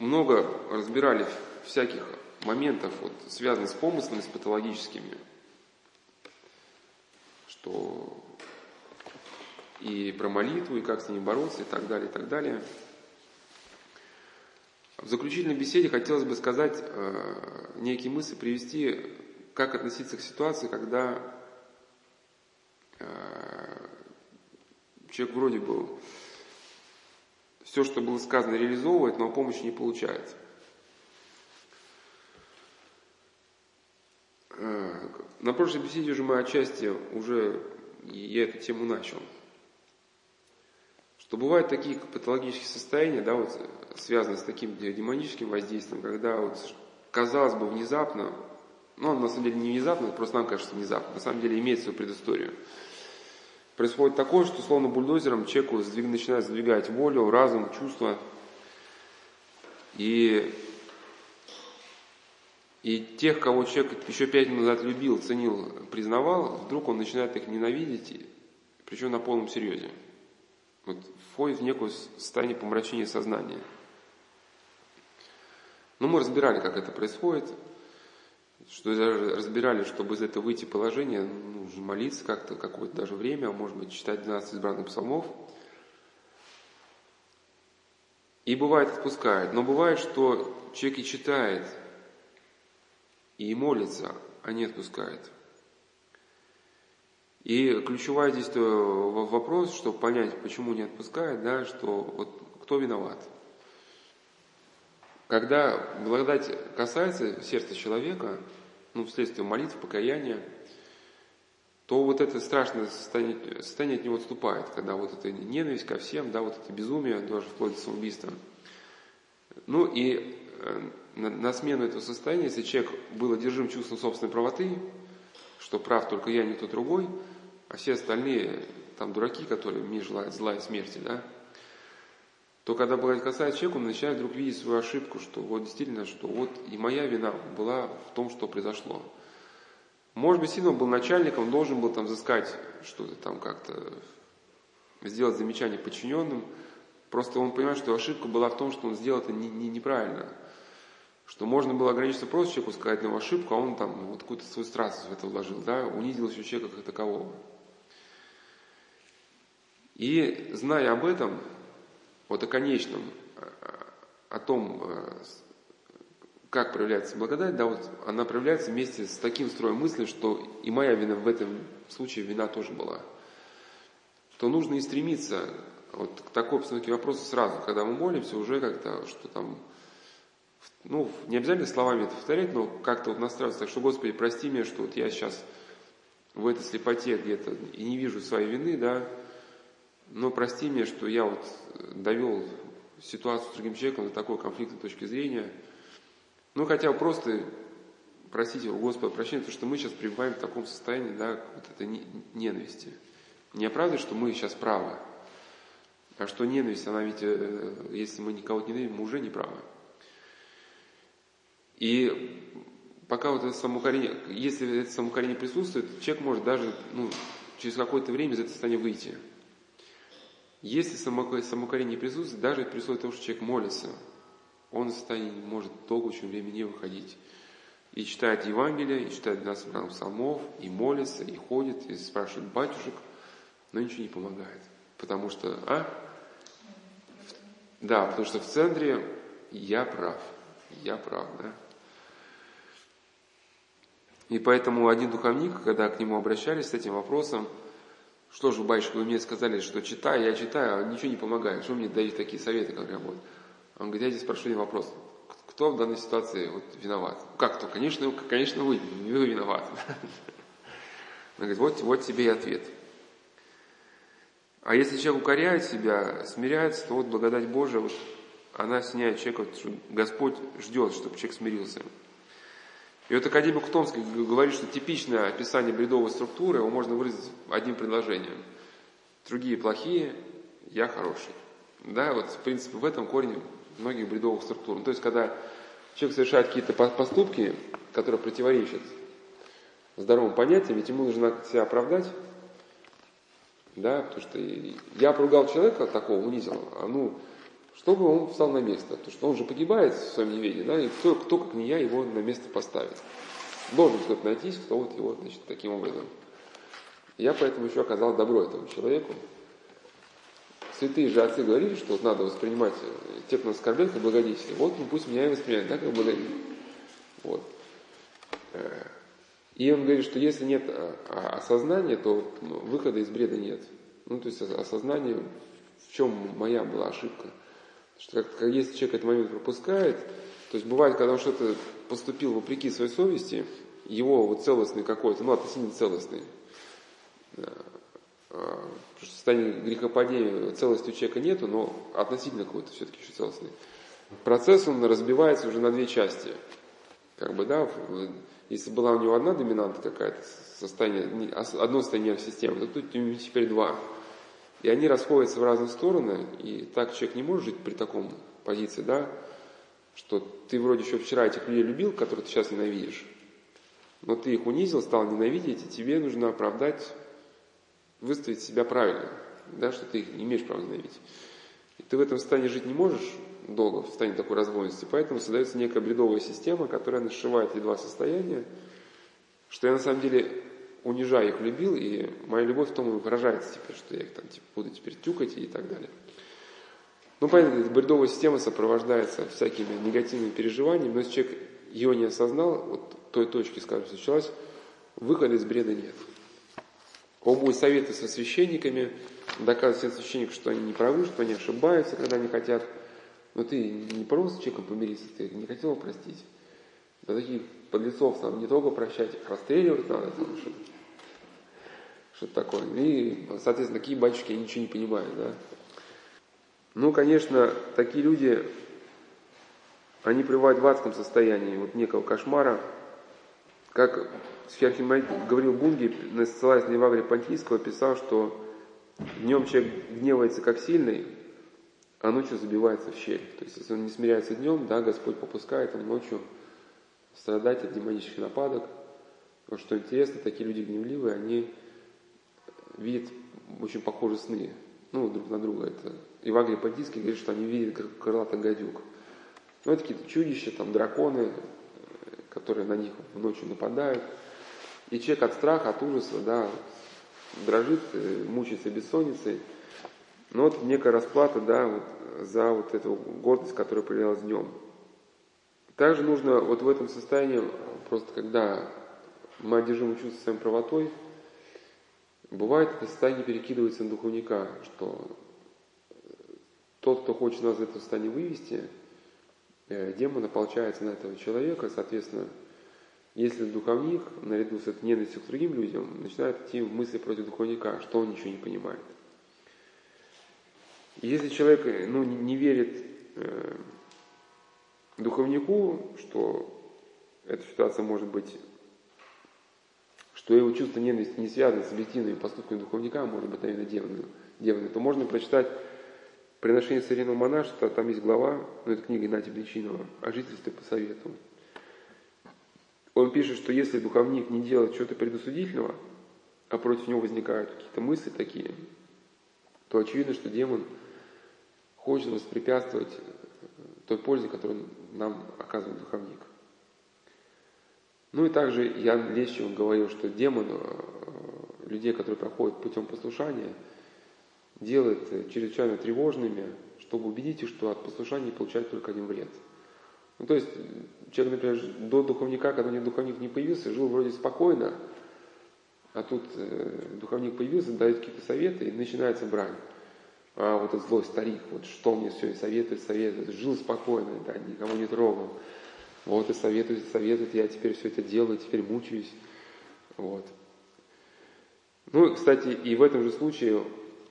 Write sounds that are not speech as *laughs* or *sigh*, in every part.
много разбирали всяких моментов, вот, связанных с помыслами, с патологическими, что и про молитву, и как с ними бороться, и так далее, и так далее. В заключительной беседе хотелось бы сказать э, некие мысли, привести, как относиться к ситуации, когда э, человек вроде бы все, что было сказано, реализовывает, но помощи не получает. Э, на прошлой беседе уже мы отчасти уже я эту тему начал – что бывают такие патологические состояния, да, вот, связанные с таким демоническим воздействием, когда вот, казалось бы, внезапно, ну, на самом деле не внезапно, просто нам кажется внезапно, на самом деле имеет свою предысторию. Происходит такое, что словно бульдозером человеку сдвиг, начинает сдвигать волю, разум, чувства. И, и тех, кого человек еще пять минут назад любил, ценил, признавал, вдруг он начинает их ненавидеть, причем на полном серьезе. Вот входит в некое состояние помрачения сознания. Но ну, мы разбирали, как это происходит, что разбирали, чтобы из этого выйти положения, нужно молиться как-то какое-то даже время, а может быть читать 12 избранных псалмов. И бывает отпускает. Но бывает, что человек и читает, и молится, а не отпускает. И ключевой здесь вопрос, чтобы понять, почему не отпускает, да, что вот кто виноват. Когда благодать касается сердца человека, ну, вследствие молитв, покаяния, то вот это страшное состояние, состояние от него отступает, когда вот эта ненависть ко всем, да, вот это безумие, даже вплоть до самоубийства. Ну и э, на, на смену этого состояния, если человек был одержим чувством собственной правоты, что прав только я, никто другой, а все остальные там дураки, которые мне желают зла и смерти, да, то когда благодать касается человека, он начинает вдруг видеть свою ошибку, что вот действительно, что вот и моя вина была в том, что произошло. Может быть, сильно он был начальником, должен был там взыскать что-то там как-то, сделать замечание подчиненным. Просто он понимает, что ошибка была в том, что он сделал это не, не, неправильно что можно было ограничиться просто человеку сказать на его ошибку, а он там вот какую-то свою страсть в это вложил, да, унизил еще человека как такового. И зная об этом, вот о конечном, о том, как проявляется благодать, да, вот она проявляется вместе с таким строем мысли, что и моя вина в этом случае вина тоже была. То нужно и стремиться вот к такой обстановке вопроса сразу, когда мы молимся, уже как-то, что там ну, не обязательно словами это повторять, но как-то вот настраиваться, так что, Господи, прости меня, что вот я сейчас в этой слепоте где-то и не вижу своей вины, да, но прости меня, что я вот довел ситуацию с другим человеком до такой конфликтной точки зрения. Ну, хотя просто просите у Господа прощения, потому что мы сейчас пребываем в таком состоянии, да, вот этой ненависти. Не оправдывать, что мы сейчас правы, а что ненависть, она ведь, э, если мы никого не ненавидим, мы уже не правы. И пока вот это самоукорение, если это самоукорение присутствует, человек может даже ну, через какое-то время из этого состояния выйти. Если самоукорение присутствует, даже при условии того, что человек молится, он из состояния может долго очень время не выходить. И читает Евангелие, и читает 12 грамм псалмов, и молится, и ходит, и спрашивает батюшек, но ничего не помогает. Потому что, а? Да, потому что в центре я прав. Я прав, да? И поэтому один духовник, когда к нему обращались с этим вопросом, что же, батюшка, вы мне сказали, что читаю, я читаю, а ничего не помогает. Что мне даете такие советы, как работать? Он говорит, я здесь спрошу вопрос. Кто в данной ситуации вот, виноват? Как кто? Конечно, конечно вы, не вы виноваты. *laughs* Он говорит, вот, вот тебе и ответ. А если человек укоряет себя, смиряется, то вот благодать Божия, вот, она сняет человека, что Господь ждет, чтобы человек смирился. И вот академик Томский говорит, что типичное описание бредовой структуры его можно выразить одним предложением. Другие плохие, я хороший. Да, вот в принципе в этом корень многих бредовых структур. Ну, то есть, когда человек совершает какие-то поступки, которые противоречат здоровым понятиям, ведь ему нужно себя оправдать, да, потому что я поругал человека такого, унизил, а ну, чтобы он встал на место. Потому что он же погибает в своем неведении, да, и кто, кто как не я, его на место поставит. Должен кто-то найтись, кто вот его, значит, таким образом. Я поэтому еще оказал добро этому человеку. Святые же отцы говорили, что вот надо воспринимать тех, кто нас оскорбляет, как благодетели. Вот ну, пусть меня и воспринимают, да, как благодетели. Вот. Э, и он говорит, что если нет а, а, осознания, то выхода из бреда нет. Ну, то есть осознание, в чем моя была ошибка. Что как, как, если человек этот момент пропускает, то есть бывает, когда он что-то поступил вопреки своей совести, его вот целостный какой-то, ну, относительно целостный, э, в состоянии грехопадения целости у человека нету, но относительно какой-то все-таки еще целостный. Процесс, он разбивается уже на две части. Как бы, да, если была у него одна доминанта какая-то, состояние, одно состояние системы, то тут теперь два. И они расходятся в разные стороны, и так человек не может жить при таком позиции, да, что ты вроде еще вчера этих людей любил, которых ты сейчас ненавидишь, но ты их унизил, стал ненавидеть, и тебе нужно оправдать, выставить себя правильно, да, что ты их не имеешь права ненавидеть. И ты в этом состоянии жить не можешь, долго в состоянии такой разбойности. Поэтому создается некая бредовая система, которая нашивает два состояния, что я на самом деле унижаю их, любил, и моя любовь в том и выражается теперь, что я их там типа, буду теперь тюкать и так далее. Ну, понятно, эта бредовая система сопровождается всякими негативными переживаниями, но если человек ее не осознал, вот той точки, скажем, случилось, выхода из бреда нет. Он будет советы со священниками, доказывать всем священникам, что они не правы, что они ошибаются, когда они хотят – но ты не просто с человеком помириться, ты не хотел простить. Да таких подлецов нам не только прощать, их расстреливать надо, там, что, что такое. И, соответственно, такие батюшки ничего не понимают, да. Ну, конечно, такие люди, они пребывают в адском состоянии вот некого кошмара. Как Сфиархимайт говорил Бунги, ссылаясь на Евагрия Понтийского, писал, что днем человек гневается как сильный, а ночью забивается в щель. То есть, если он не смиряется днем, да, Господь попускает ему ночью страдать от демонических нападок. Но что интересно, такие люди гневливые, они видят очень похожие сны, ну, друг на друга. Это Евангелие Падийский говорит, что они видят как крылатый гадюк. Ну, это какие-то чудища, там, драконы, которые на них ночью нападают. И человек от страха, от ужаса, да, дрожит, э, мучается бессонницей – но вот некая расплата, да, вот, за вот эту гордость, которая проявлялась днем. Также нужно вот в этом состоянии, просто когда мы одержимы чувством своей правотой, бывает это состояние перекидывается на духовника, что тот, кто хочет нас из этого состояния вывести, э, демон ополчается на этого человека, соответственно, если духовник, наряду с этой ненавистью к другим людям, начинает идти в мысли против духовника, что он ничего не понимает. Если человек ну, не верит э, духовнику, что эта ситуация может быть, что его чувство ненависти не связано с объективными поступками духовника, а может быть, наверное, демоны, демоны, то можно прочитать приношение современного монашества, там есть глава, ну это книга Игнатия Бличинова, о жительстве по совету. Он пишет, что если духовник не делает чего-то предосудительного, а против него возникают какие-то мысли такие, то очевидно, что демон – хочет воспрепятствовать той пользе, которую нам оказывает духовник. Ну и также Ян Лещев говорил, что демон э, людей, которые проходят путем послушания, делает чрезвычайно тревожными, чтобы убедить их, что от послушания получают только один вред. Ну, то есть человек, например, до духовника, когда у него духовник не появился, жил вроде спокойно, а тут э, духовник появился, дает какие-то советы, и начинается брань а вот этот злой старик, вот что мне все и советует, советует, жил спокойно, да, никого не трогал. Вот и советует, советует, я теперь все это делаю, теперь мучаюсь. Вот. Ну, кстати, и в этом же случае,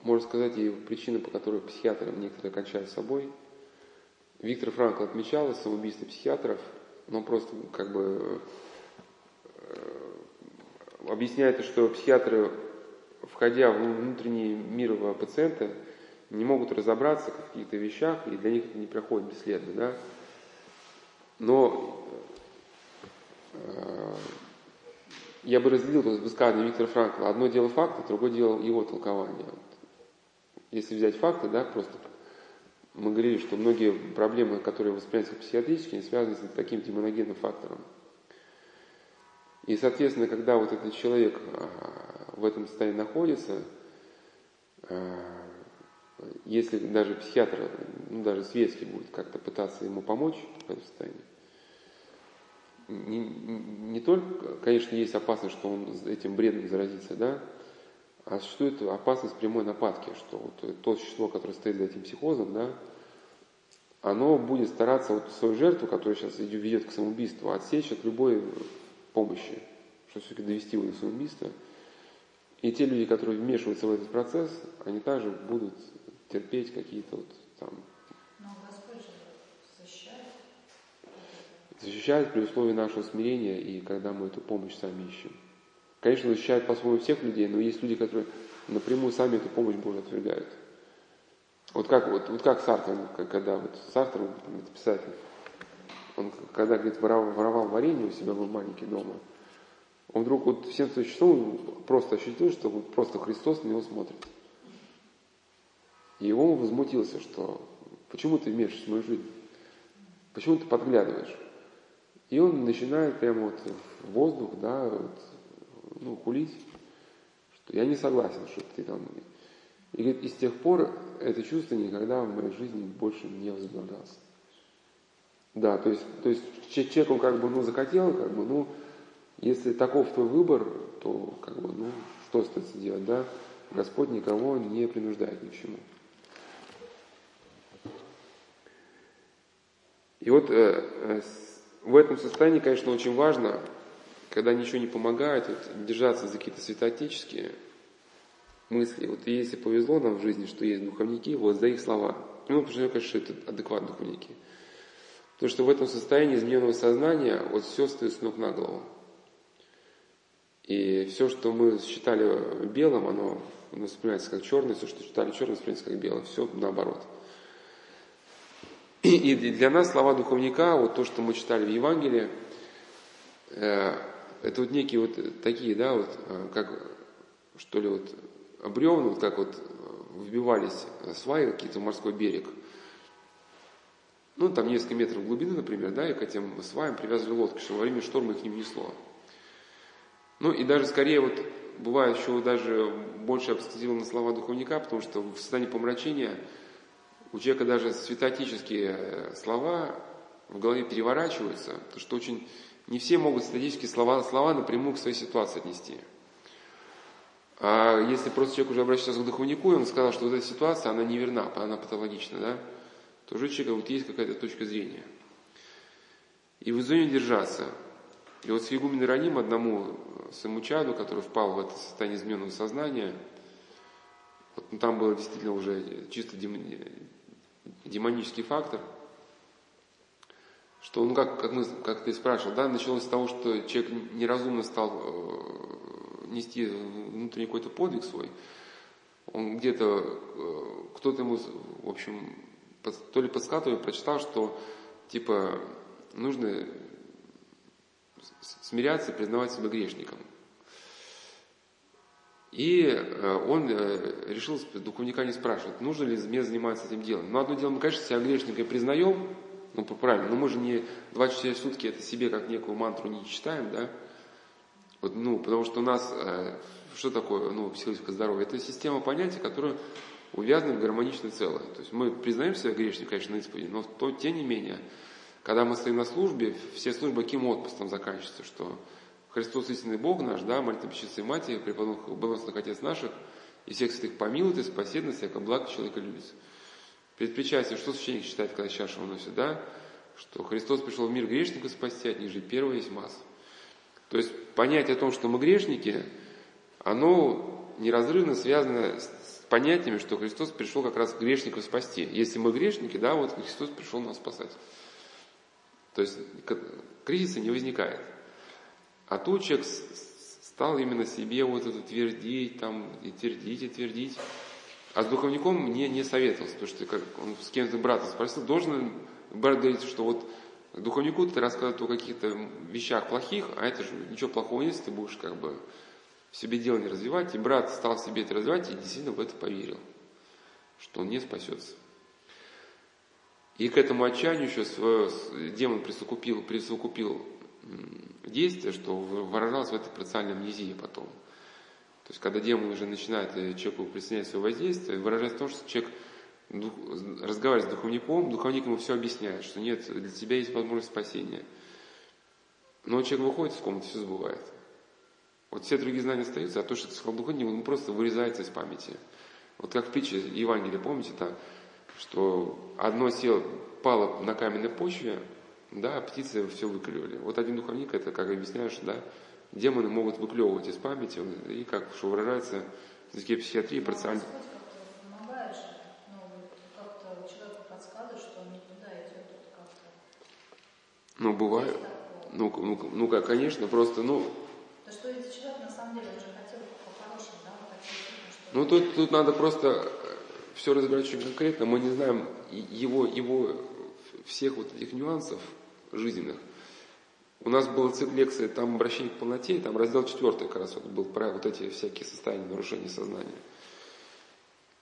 можно сказать, и причина, по которой психиатры некоторые кончают с собой. Виктор Франкл отмечал самоубийство психиатров, но просто как бы э, объясняет, что психиатры, входя в внутренний мир пациента, не могут разобраться в каких-то вещах, и для них это не проходит бесследно, да. Но э, я бы разделил высказывание Виктора Франкла. Одно дело факты, другое дело его толкование. Если взять факты, да, просто мы говорили, что многие проблемы, которые воспринимаются как психиатрические, связаны с таким демоногенным фактором. И, соответственно, когда вот этот человек а, в этом состоянии находится, а, если даже психиатр, ну даже светский будет как-то пытаться ему помочь в этом состоянии, не, не только, конечно, есть опасность, что он этим бредом заразится, да, а существует опасность прямой нападки, что вот то существо, которое стоит за этим психозом, да, оно будет стараться вот свою жертву, которая сейчас ведет к самоубийству, отсечь от любой помощи, что все-таки довести его до самоубийства. И те люди, которые вмешиваются в этот процесс, они также будут терпеть какие-то вот там... Но Господь же защищает. Защищает при условии нашего смирения и когда мы эту помощь сами ищем. Конечно, защищает по-своему всех людей, но есть люди, которые напрямую сами эту помощь Божию отвергают. Вот как, вот, вот как Сартер, когда вот Сартер, это писатель, он когда, говорит, воровал, воровал варенье у себя был маленький дома, он вдруг вот всем своим числом просто ощутил, что вот просто Христос на него смотрит. И он возмутился, что почему ты вмешиваешься в мою жизнь? Почему ты подглядываешь? И он начинает прямо вот в воздух, да, вот, ну, хулить, что я не согласен, что ты там... И говорит, и с тех пор это чувство никогда в моей жизни больше не возобновлялось. Да, то есть, то есть человек, он как бы, ну, захотел, как бы, ну, если таков твой выбор, то, как бы, ну, что остается делать, да? Господь никого не принуждает ни к чему. И вот э, э, в этом состоянии, конечно, очень важно, когда ничего не помогает, вот, держаться за какие-то святоотеческие мысли. Вот если повезло нам в жизни, что есть духовники, вот за их слова. Ну, потому что я, конечно, это адекватные духовники. Потому что в этом состоянии измененного сознания вот все стоит с ног на голову. И все, что мы считали белым, оно воспринимается как черное, все, что считали черным, воспринимается как белое. Все наоборот. И, для нас слова духовника, вот то, что мы читали в Евангелии, э, это вот некие вот такие, да, вот, э, как, что ли, вот, бревна, вот как вот вбивались сваи какие-то в морской берег. Ну, там несколько метров глубины, например, да, и к этим сваям привязывали лодки, чтобы во время шторма их не внесло. Ну, и даже скорее вот бывает еще даже больше обстоятельно слова духовника, потому что в состоянии помрачения у человека даже святотические э, слова в голове переворачиваются, потому что очень не все могут статические слова, слова напрямую к своей ситуации отнести. А если просто человек уже обращается к духовнику, и он сказал, что вот эта ситуация, она неверна, она патологична, да, то уже у человека вот есть какая-то точка зрения. И в зоне держаться. И вот с Егумен Раним одному своему чаду, который впал в это состояние измененного сознания, вот, ну, там был действительно уже чисто демонический фактор, что, ну, как, как, мы, как ты спрашивал, да, началось с того, что человек неразумно стал э, нести внутренний какой-то подвиг свой. Он где-то, э, кто-то ему, в общем, то ли подсказал, то ли прочитал, что, типа, нужно смиряться и признавать себя грешником. И э, он э, решил духовника не спрашивать, нужно ли мне заниматься этим делом. Но одно дело, мы, конечно, себя грешником признаем, ну, правильно, но мы же не 24 сутки это себе как некую мантру не читаем, да? Вот, ну, потому что у нас, э, что такое, ну, психологическое здоровье? Это система понятий, которая увязана в гармоничное целое. То есть мы признаем себя грешником, конечно, на исповеди, но то, тем не менее, когда мы стоим на службе, все службы каким отпуском заканчиваются, что Христос истинный Бог наш, да, молитва Бесчистой Матери, преподобных Отец наших, и всех святых помилует и спасет нас, всяко благ человека любит. Перед причастием, что священник считает, когда чашу выносит, да? Что Христос пришел в мир грешника спасти, от них же первый есть масса. То есть понятие о том, что мы грешники, оно неразрывно связано с понятиями, что Христос пришел как раз грешников спасти. Если мы грешники, да, вот Христос пришел нас спасать. То есть кризиса не возникает. А тут человек стал именно себе вот это твердить, там, и твердить, и твердить. А с духовником мне не советовался, потому что как он с кем-то брата спросил, должен брат говорить, что вот духовнику ты рассказывает о каких-то вещах плохих, а это же ничего плохого нет, ты будешь как бы в себе дело не развивать. И брат стал себе это развивать и действительно в это поверил, что он не спасется. И к этому отчаянию еще свое, демон присукупил, присукупил действие, что выражалось в этой парциальной амнезии потом. То есть, когда демон уже начинает э, человеку присоединять свое воздействие, выражается в том, что человек дух, разговаривает с духовником, духовник ему все объясняет, что нет, для тебя есть возможность спасения. Но человек выходит из комнаты, все забывает. Вот все другие знания остаются, а то, что ты сказал духовник, он просто вырезается из памяти. Вот как в притче Евангелия, помните, там, что одно село пало на каменной почве, да, птицы все выклевали. Вот один духовник, это, как объясняешь, да, демоны могут выклевывать из памяти, и, как что выражается в языке психиатрии, парциально... Ну, бывает. Ну, ну, ну, как, конечно, просто, ну... То что этот человек на самом деле уже хотел по-хорошему, да? Хотел, ну, тут, тут надо просто все разбирать очень конкретно. Мы не знаем его, его всех вот этих нюансов жизненных. У нас была цикл лекции там обращение к полноте, и там раздел четвертый как раз вот был про вот эти всякие состояния нарушения сознания.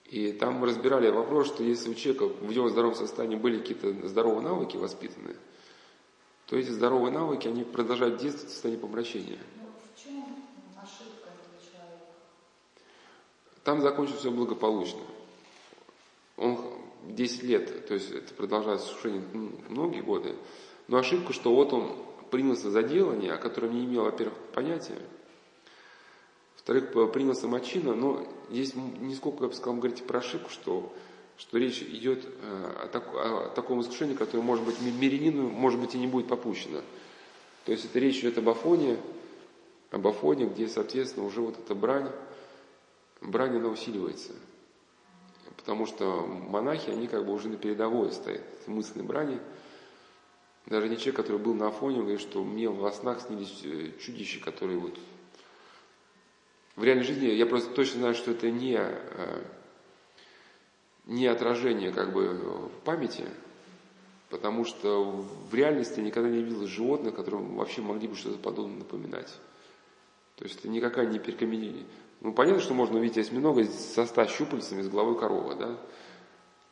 И там мы разбирали вопрос, что если у человека в его здоровом состоянии были какие-то здоровые навыки воспитанные, то эти здоровые навыки, они продолжают действовать в состоянии помрачения. Ну, в чем ошибка этого человека? Там закончилось все благополучно. Он 10 лет, то есть это продолжается слушание многие годы, но ошибка, что вот он принялся за делание, о котором не имел, во-первых, понятия, во-вторых, принялся мочина, но здесь не сколько, я бы сказал, говорите про ошибку, что что речь идет э, о, так, о таком искушении, которое, может быть, мирянину, может быть, и не будет попущено. То есть это речь идет об Афоне, об Афоне, где, соответственно, уже вот эта брань, брань, она усиливается. Потому что монахи, они как бы уже на передовой стоят, мысленной брани. Даже не человек, который был на Афоне, говорит, что мне во снах снились э, чудища, которые вот... В реальной жизни я просто точно знаю, что это не э, не отражение как бы в памяти, потому что в реальности я никогда не видел животных, которые вообще могли бы что-то подобное напоминать. То есть это никакая не перекомбинирование. Ну, понятно, что можно увидеть осьминога со ста щупальцами с головой коровы, да?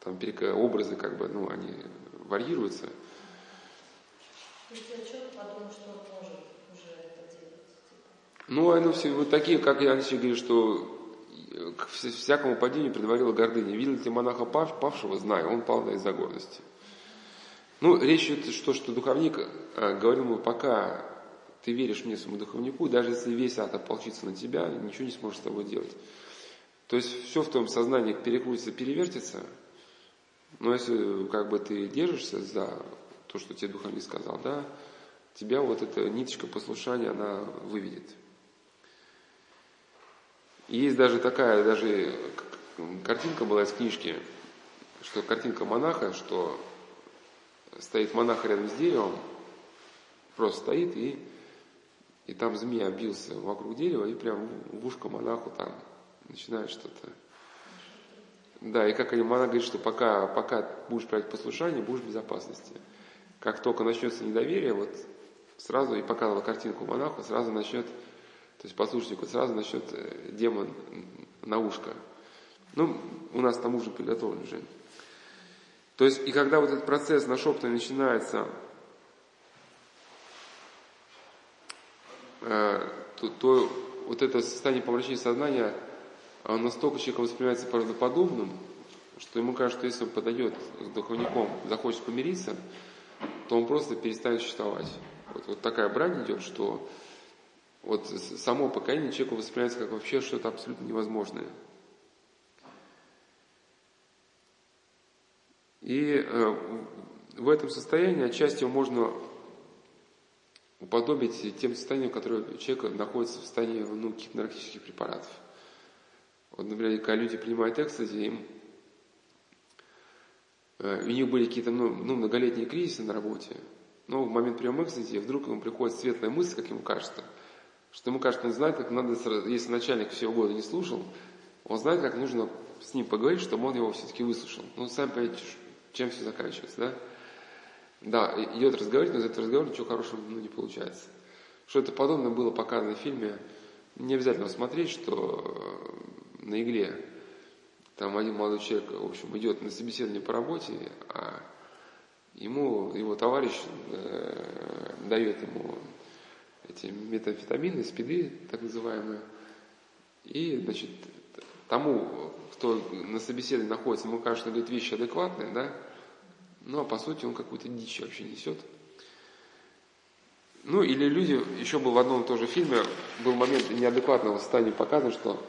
Там образы как бы, ну, они варьируются. Делать? Типа. Ну, они все вот такие, как я раньше говорил, что к всякому падению предварила гордыня. Видел ли монаха пав, павшего? Знаю, он пал из-за гордости. Ну, речь идет, что, что духовник э, говорил ему, пока ты веришь мне, своему духовнику, даже если весь ад ополчится на тебя, ничего не сможешь с тобой делать. То есть все в твоем сознании перекрутится, перевертится, но если как бы ты держишься за то, что тебе духовник сказал, да, тебя вот эта ниточка послушания, она выведет. Есть даже такая, даже картинка была из книжки, что картинка монаха, что стоит монах рядом с деревом, просто стоит и, и там змея обился вокруг дерева и прям в ушко монаху там начинает что-то. Да, и как они, монах говорит, что пока, пока будешь проявлять послушание, будешь в безопасности. Как только начнется недоверие, вот сразу, и показывала картинку монаху, сразу начнет то есть послушнику сразу насчет э, демон на ушко. Ну, у нас там уже приготовлен уже. То есть, и когда вот этот процесс нашептывания начинается, э, то, то вот это состояние помрачения сознания, оно настолько человеком воспринимается правдоподобным, что ему кажется, что если он подойдет к духовником, захочет помириться, то он просто перестанет существовать. Вот, вот такая брань идет, что вот само покаяние человеку воспринимается как вообще что-то абсолютно невозможное. И э, в этом состоянии отчасти его можно уподобить тем состояниям, в котором человек находится в состоянии ну, наркотических препаратов. Вот, например, когда люди принимают экстази, им, у них были какие-то ну, ну, многолетние кризисы на работе, но в момент приема экстази вдруг ему приходит светлая мысль, как ему кажется – что ему кажется, он знает, как надо, если начальник всего года не слушал, он знает, как нужно с ним поговорить, чтобы он его все-таки выслушал. Ну, сами понимаете, чем все заканчивается, да? Да, идет разговор, но из этого разговора ничего хорошего ну, не получается. Что это подобное было показано в фильме, не обязательно смотреть, что э, на игле там один молодой человек, в общем, идет на собеседование по работе, а ему его товарищ э, дает ему эти метамфетамины, спиды, так называемые, и, значит, тому, кто на собеседовании находится, ему кажется, говорит вещи адекватные, да, ну, а по сути он какую-то дичь вообще несет. Ну, или люди, еще был в одном тоже фильме, был момент неадекватного состояния показан, что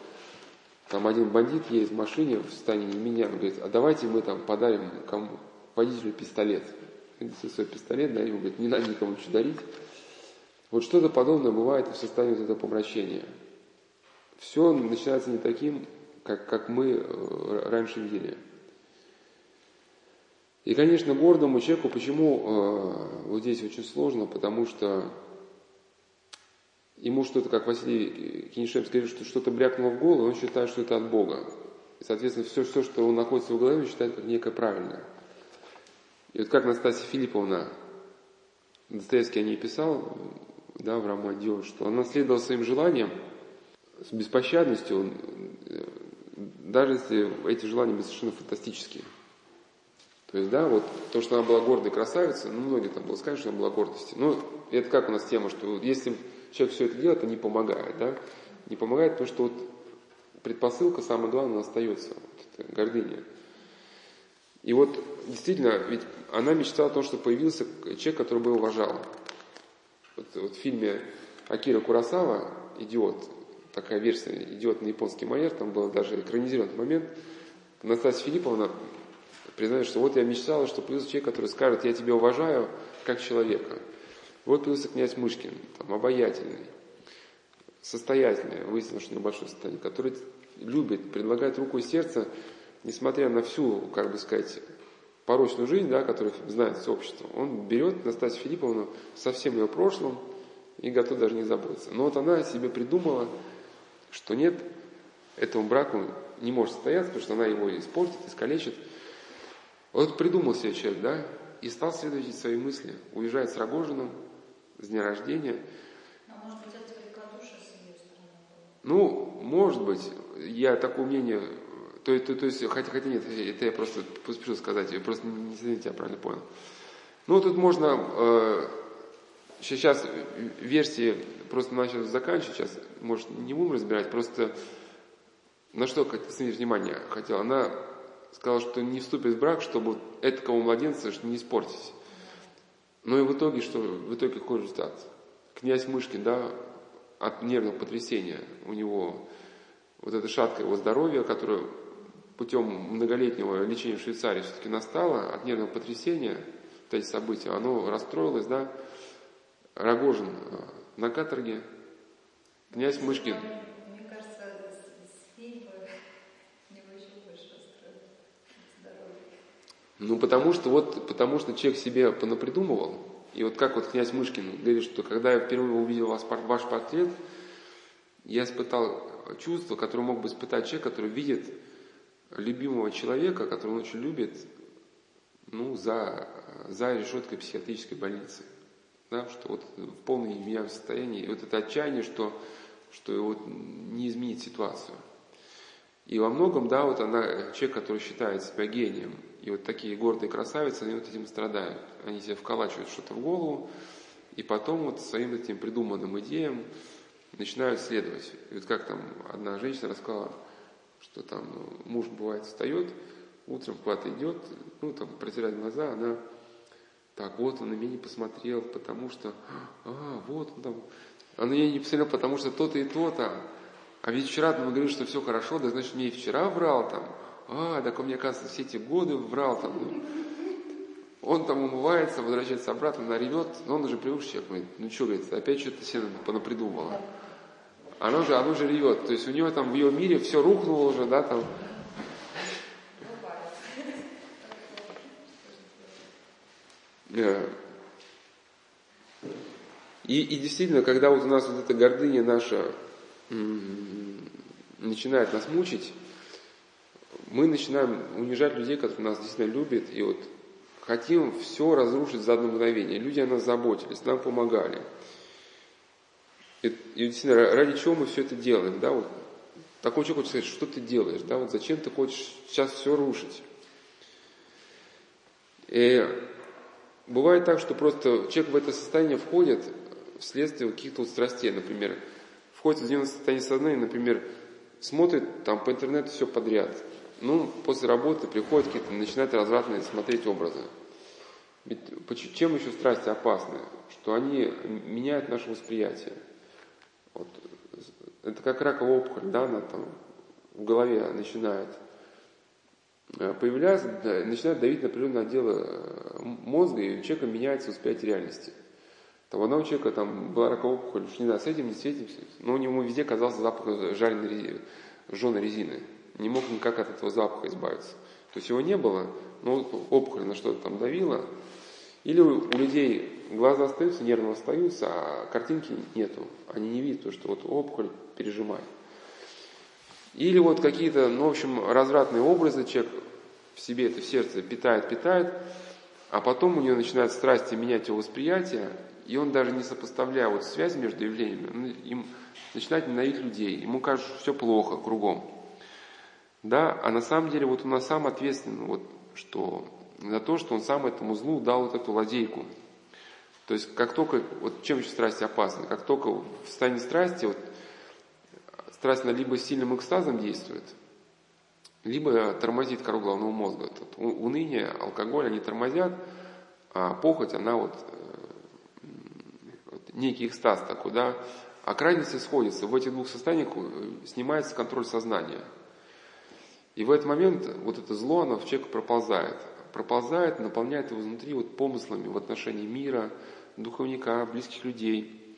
там один бандит едет в машине в состоянии меня, он говорит, а давайте мы там подарим кому, водителю пистолет. Свой пистолет, да, ему говорит, не надо никому ничего дарить. Вот что-то подобное бывает в состоянии вот этого помрачения. Все начинается не таким, как, как мы э, раньше видели. И, конечно, гордому человеку, почему э, вот здесь очень сложно, потому что ему что-то, как Василий Кенишевский говорит, что что-то брякнуло в голову, он считает, что это от Бога. И, соответственно, все, все, что он находится в голове, он считает как некое правильное. И вот как Настасья Филипповна, Достоевский о ней писал, да, в романе «Дион», что она следовала своим желаниям с беспощадностью, даже если эти желания были совершенно фантастические. То есть, да, вот то, что она была гордой красавицей, ну, многие там было сказать, что она была гордостью. Ну, это как у нас тема, что если человек все это делает, то не помогает, да? Не помогает, потому что вот предпосылка, самое главное, остается, вот это гордыня. И вот действительно, ведь она мечтала о том, что появился человек, который бы уважал. Вот, вот в фильме Акира Курасава «Идиот», такая версия «Идиот на японский манер», там был даже экранизированный момент, Настасья Филипповна признает, что вот я мечтала, что появился человек, который скажет, я тебя уважаю как человека. Вот появился князь Мышкин, там, обаятельный, состоятельный, выяснилось, что него большое состояние, который любит, предлагает руку и сердце, несмотря на всю, как бы сказать, порочную жизнь, да, которую знает все общество, он берет Настасью Филипповну со всем ее прошлым и готов даже не заботиться. Но вот она себе придумала, что нет, этому браку не может состояться, потому что она его испортит, искалечит. Вот придумал себе человек, да, и стал следовать свои мысли. Уезжает с Рогожиным с дня рождения. А может быть, это великодушие с ее стороны Ну, может быть, я такое мнение то, то, то есть, хотя, хотя нет, это я просто поспешил сказать, я просто не, не тебя правильно понял. Ну, тут можно, э, сейчас версии просто начал заканчивать, сейчас, может, не будем разбирать, просто на что сменить внимание хотел. Она сказала, что не вступит в брак, чтобы этакого младенца не испортить. Ну и в итоге, что в итоге какой результат? Князь Мышкин, да, от нервного потрясения у него вот это шаткое его здоровье, которое путем многолетнего лечения в Швейцарии все-таки настало от нервного потрясения, вот эти события, оно расстроилось, да, Рогожин э, на каторге, князь Мышкин. Мне кажется, с фильма него еще больше расстроит здоровье. Ну, потому что вот, потому что человек себе понапридумывал, и вот как вот князь Мышкин говорит, что когда я впервые увидел вас, ваш портрет, я испытал чувство, которое мог бы испытать человек, который видит любимого человека, которого он очень любит, ну, за, за решеткой психиатрической больницы. Да, что вот в полном невменяемом состоянии, и вот это отчаяние, что, что вот не изменить ситуацию. И во многом, да, вот она, человек, который считает себя гением, и вот такие гордые красавицы, они вот этим страдают. Они себе вколачивают что-то в голову, и потом вот своим этим придуманным идеям начинают следовать. И вот как там одна женщина рассказала, что там ну, муж бывает встает, утром куда-то идет, ну там протирает глаза, она так вот он на меня не посмотрел, потому что, а, вот он там, он на не посмотрел, потому что то-то и то-то, а ведь вчера он говорил, что все хорошо, да значит мне и вчера врал там, а, так он мне, оказывается, все эти годы врал там, ну, он там умывается, возвращается обратно, она но он уже привыкший человек, говорит, ну что, говорит, опять что-то себе понапридумала. Оно же, оно же ревет. То есть у нее там в ее мире все рухнуло уже, да, там. И, и действительно, когда вот у нас вот эта гордыня наша начинает нас мучить, мы начинаем унижать людей, которые нас действительно любят, и вот хотим все разрушить за одно мгновение. Люди о нас заботились, нам помогали. И, и действительно, ради чего мы все это делаем, да, вот такой человек хочет сказать, что ты делаешь, да, вот зачем ты хочешь сейчас все рушить. И бывает так, что просто человек в это состояние входит вследствие каких-то вот страстей, например, входит в определенное состояние сознания, например, смотрит там по интернету все подряд. Ну, после работы приходит какие-то, начинает развратные смотреть образы. Ведь чем еще страсти опасны? Что они меняют наше восприятие. Вот. Это как раковая опухоль, да, она там в голове начинает э, появляться, начинает давить на определенные отделы э, мозга, и у человека меняется восприятие реальности. Там одного человека там была раковая опухоль, уж не знаю, с этим, не с этим, но у него везде казался запах жареной резины, жженой резины. Не мог никак от этого запаха избавиться. То есть его не было, но опухоль на что-то там давила. Или у, у людей глаза остаются, нервно остаются, а картинки нету. Они не видят то, что вот опухоль пережимает. Или вот какие-то, ну, в общем, развратные образы человек в себе это в сердце питает, питает, а потом у него начинают страсти менять его восприятие, и он даже не сопоставляя вот связь между явлениями, он им начинает ненавидеть людей, ему кажется, что все плохо кругом. Да, а на самом деле вот он нас сам ответственен вот, что, за то, что он сам этому злу дал вот эту ладейку. То есть как только, вот чем еще страсти опасны, как только в состоянии страсти, вот, страсть на либо сильным экстазом действует, либо тормозит кору головного мозга. Тут уныние, алкоголь, они тормозят, а похоть, она вот некий экстаз такой, да, а сходятся. В этих двух состояниях э, снимается контроль сознания. И в этот момент вот это зло, оно в человека проползает. Проползает, наполняет его изнутри вот помыслами в отношении мира, духовника, близких людей.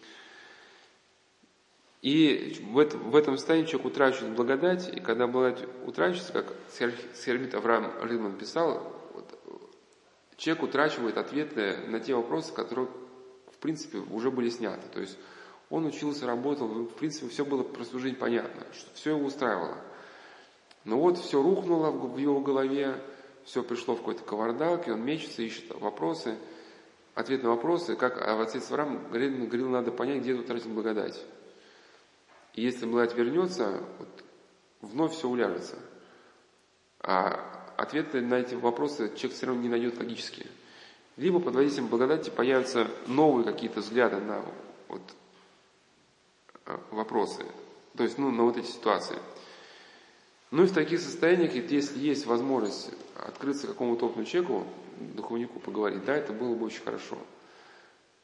И в, это, в этом состоянии человек утрачивает благодать, и когда благодать утрачивается, как Сермит Авраам Рилман писал, человек утрачивает ответы на те вопросы, которые принципе, уже были сняты. То есть он учился, работал, в принципе, все было про свою жизнь понятно, что все его устраивало. Но вот все рухнуло в его голове, все пришло в какой-то кавардак, и он мечется, ищет вопросы, ответ на вопросы, как а отец Авраам говорил, надо понять, где тут тратить благодать. И если благодать вернется, вот, вновь все уляжется. А ответы на эти вопросы человек все равно не найдет логически либо под воздействием благодати появятся новые какие-то взгляды на вот, э, вопросы, то есть ну, на вот эти ситуации. Ну и в таких состояниях, если есть возможность открыться какому-то опытному человеку, духовнику поговорить, да, это было бы очень хорошо.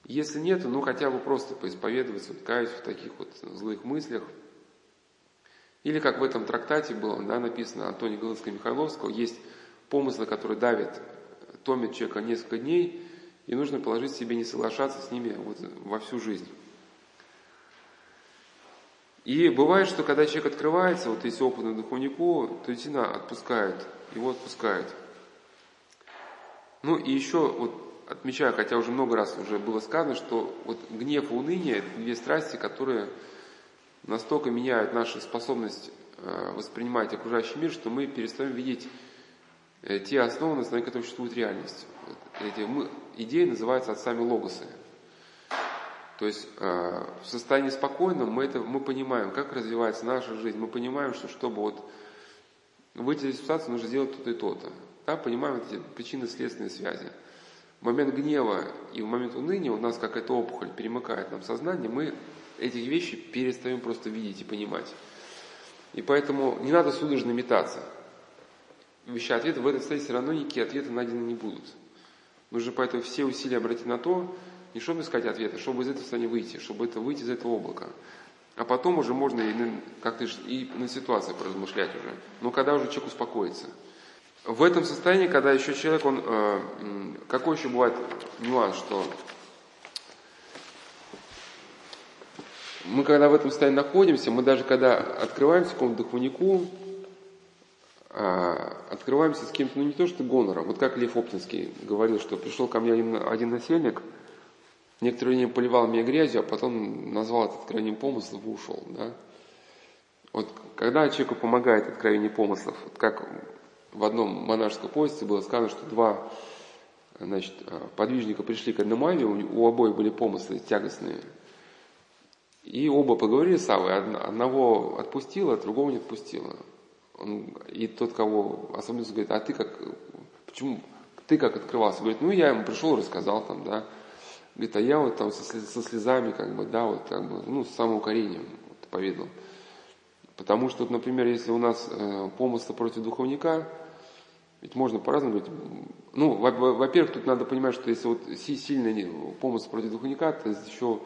Если нет, ну хотя бы просто поисповедоваться, каясь в таких вот злых мыслях. Или как в этом трактате было да, написано Антония Галыцкого-Михайловского, есть помыслы, которые давят томит человека несколько дней, и нужно положить себе не соглашаться с ними вот во всю жизнь. И бывает, что когда человек открывается, вот если опытному духовнику, то действительно отпускает, его отпускает. Ну и еще вот отмечаю, хотя уже много раз уже было сказано, что вот гнев и уныние – это две страсти, которые настолько меняют нашу способность э, воспринимать окружающий мир, что мы перестаем видеть те основы, на которых существует реальность. Эти мы, идеи называются отцами логосы. То есть э, в состоянии спокойном мы, это, мы понимаем, как развивается наша жизнь, мы понимаем, что чтобы вот выйти из ситуации, нужно сделать то-то и то-то. Да, понимаем эти причинно-следственные связи. В момент гнева и в момент уныния у нас какая-то опухоль перемыкает нам сознание, мы эти вещи перестаем просто видеть и понимать. И поэтому не надо судорожно метаться ища ответы, в этой стадии все равно никакие ответы найдены не будут. Нужно поэтому все усилия обратить на то, не чтобы искать ответы, чтобы из этого состояния выйти, чтобы это выйти из этого облака. А потом уже можно и как-то и на ситуации поразмышлять уже. Но когда уже человек успокоится. В этом состоянии, когда еще человек, он, э, какой еще бывает нюанс, что мы когда в этом состоянии находимся, мы даже когда открываемся какому-то духовнику, открываемся с кем-то, ну не то что гонором, вот как Лев Оптинский говорил, что пришел ко мне один, один насельник, некоторое время поливал меня грязью, а потом назвал это откровением помыслов и ушел. Да? Вот когда человеку помогает откровение помыслов, вот как в одном монашеском повести было сказано, что два значит, подвижника пришли к одному аве, у обоих были помыслы тягостные, и оба поговорили с Авой, одного отпустила, другого не отпустила. И тот, кого особенно говорит, а ты как, почему, Ты как открывался? Говорит, ну я ему пришел, рассказал там, да. Говорит, а я вот там со, со слезами, как бы, да, вот как бы, ну, с самоукорением вот, поведал. Потому что, например, если у нас э, помыслы против духовника, ведь можно по-разному говорить. Ну, во-первых, тут надо понимать, что если вот сильный помысл против духовника, то еще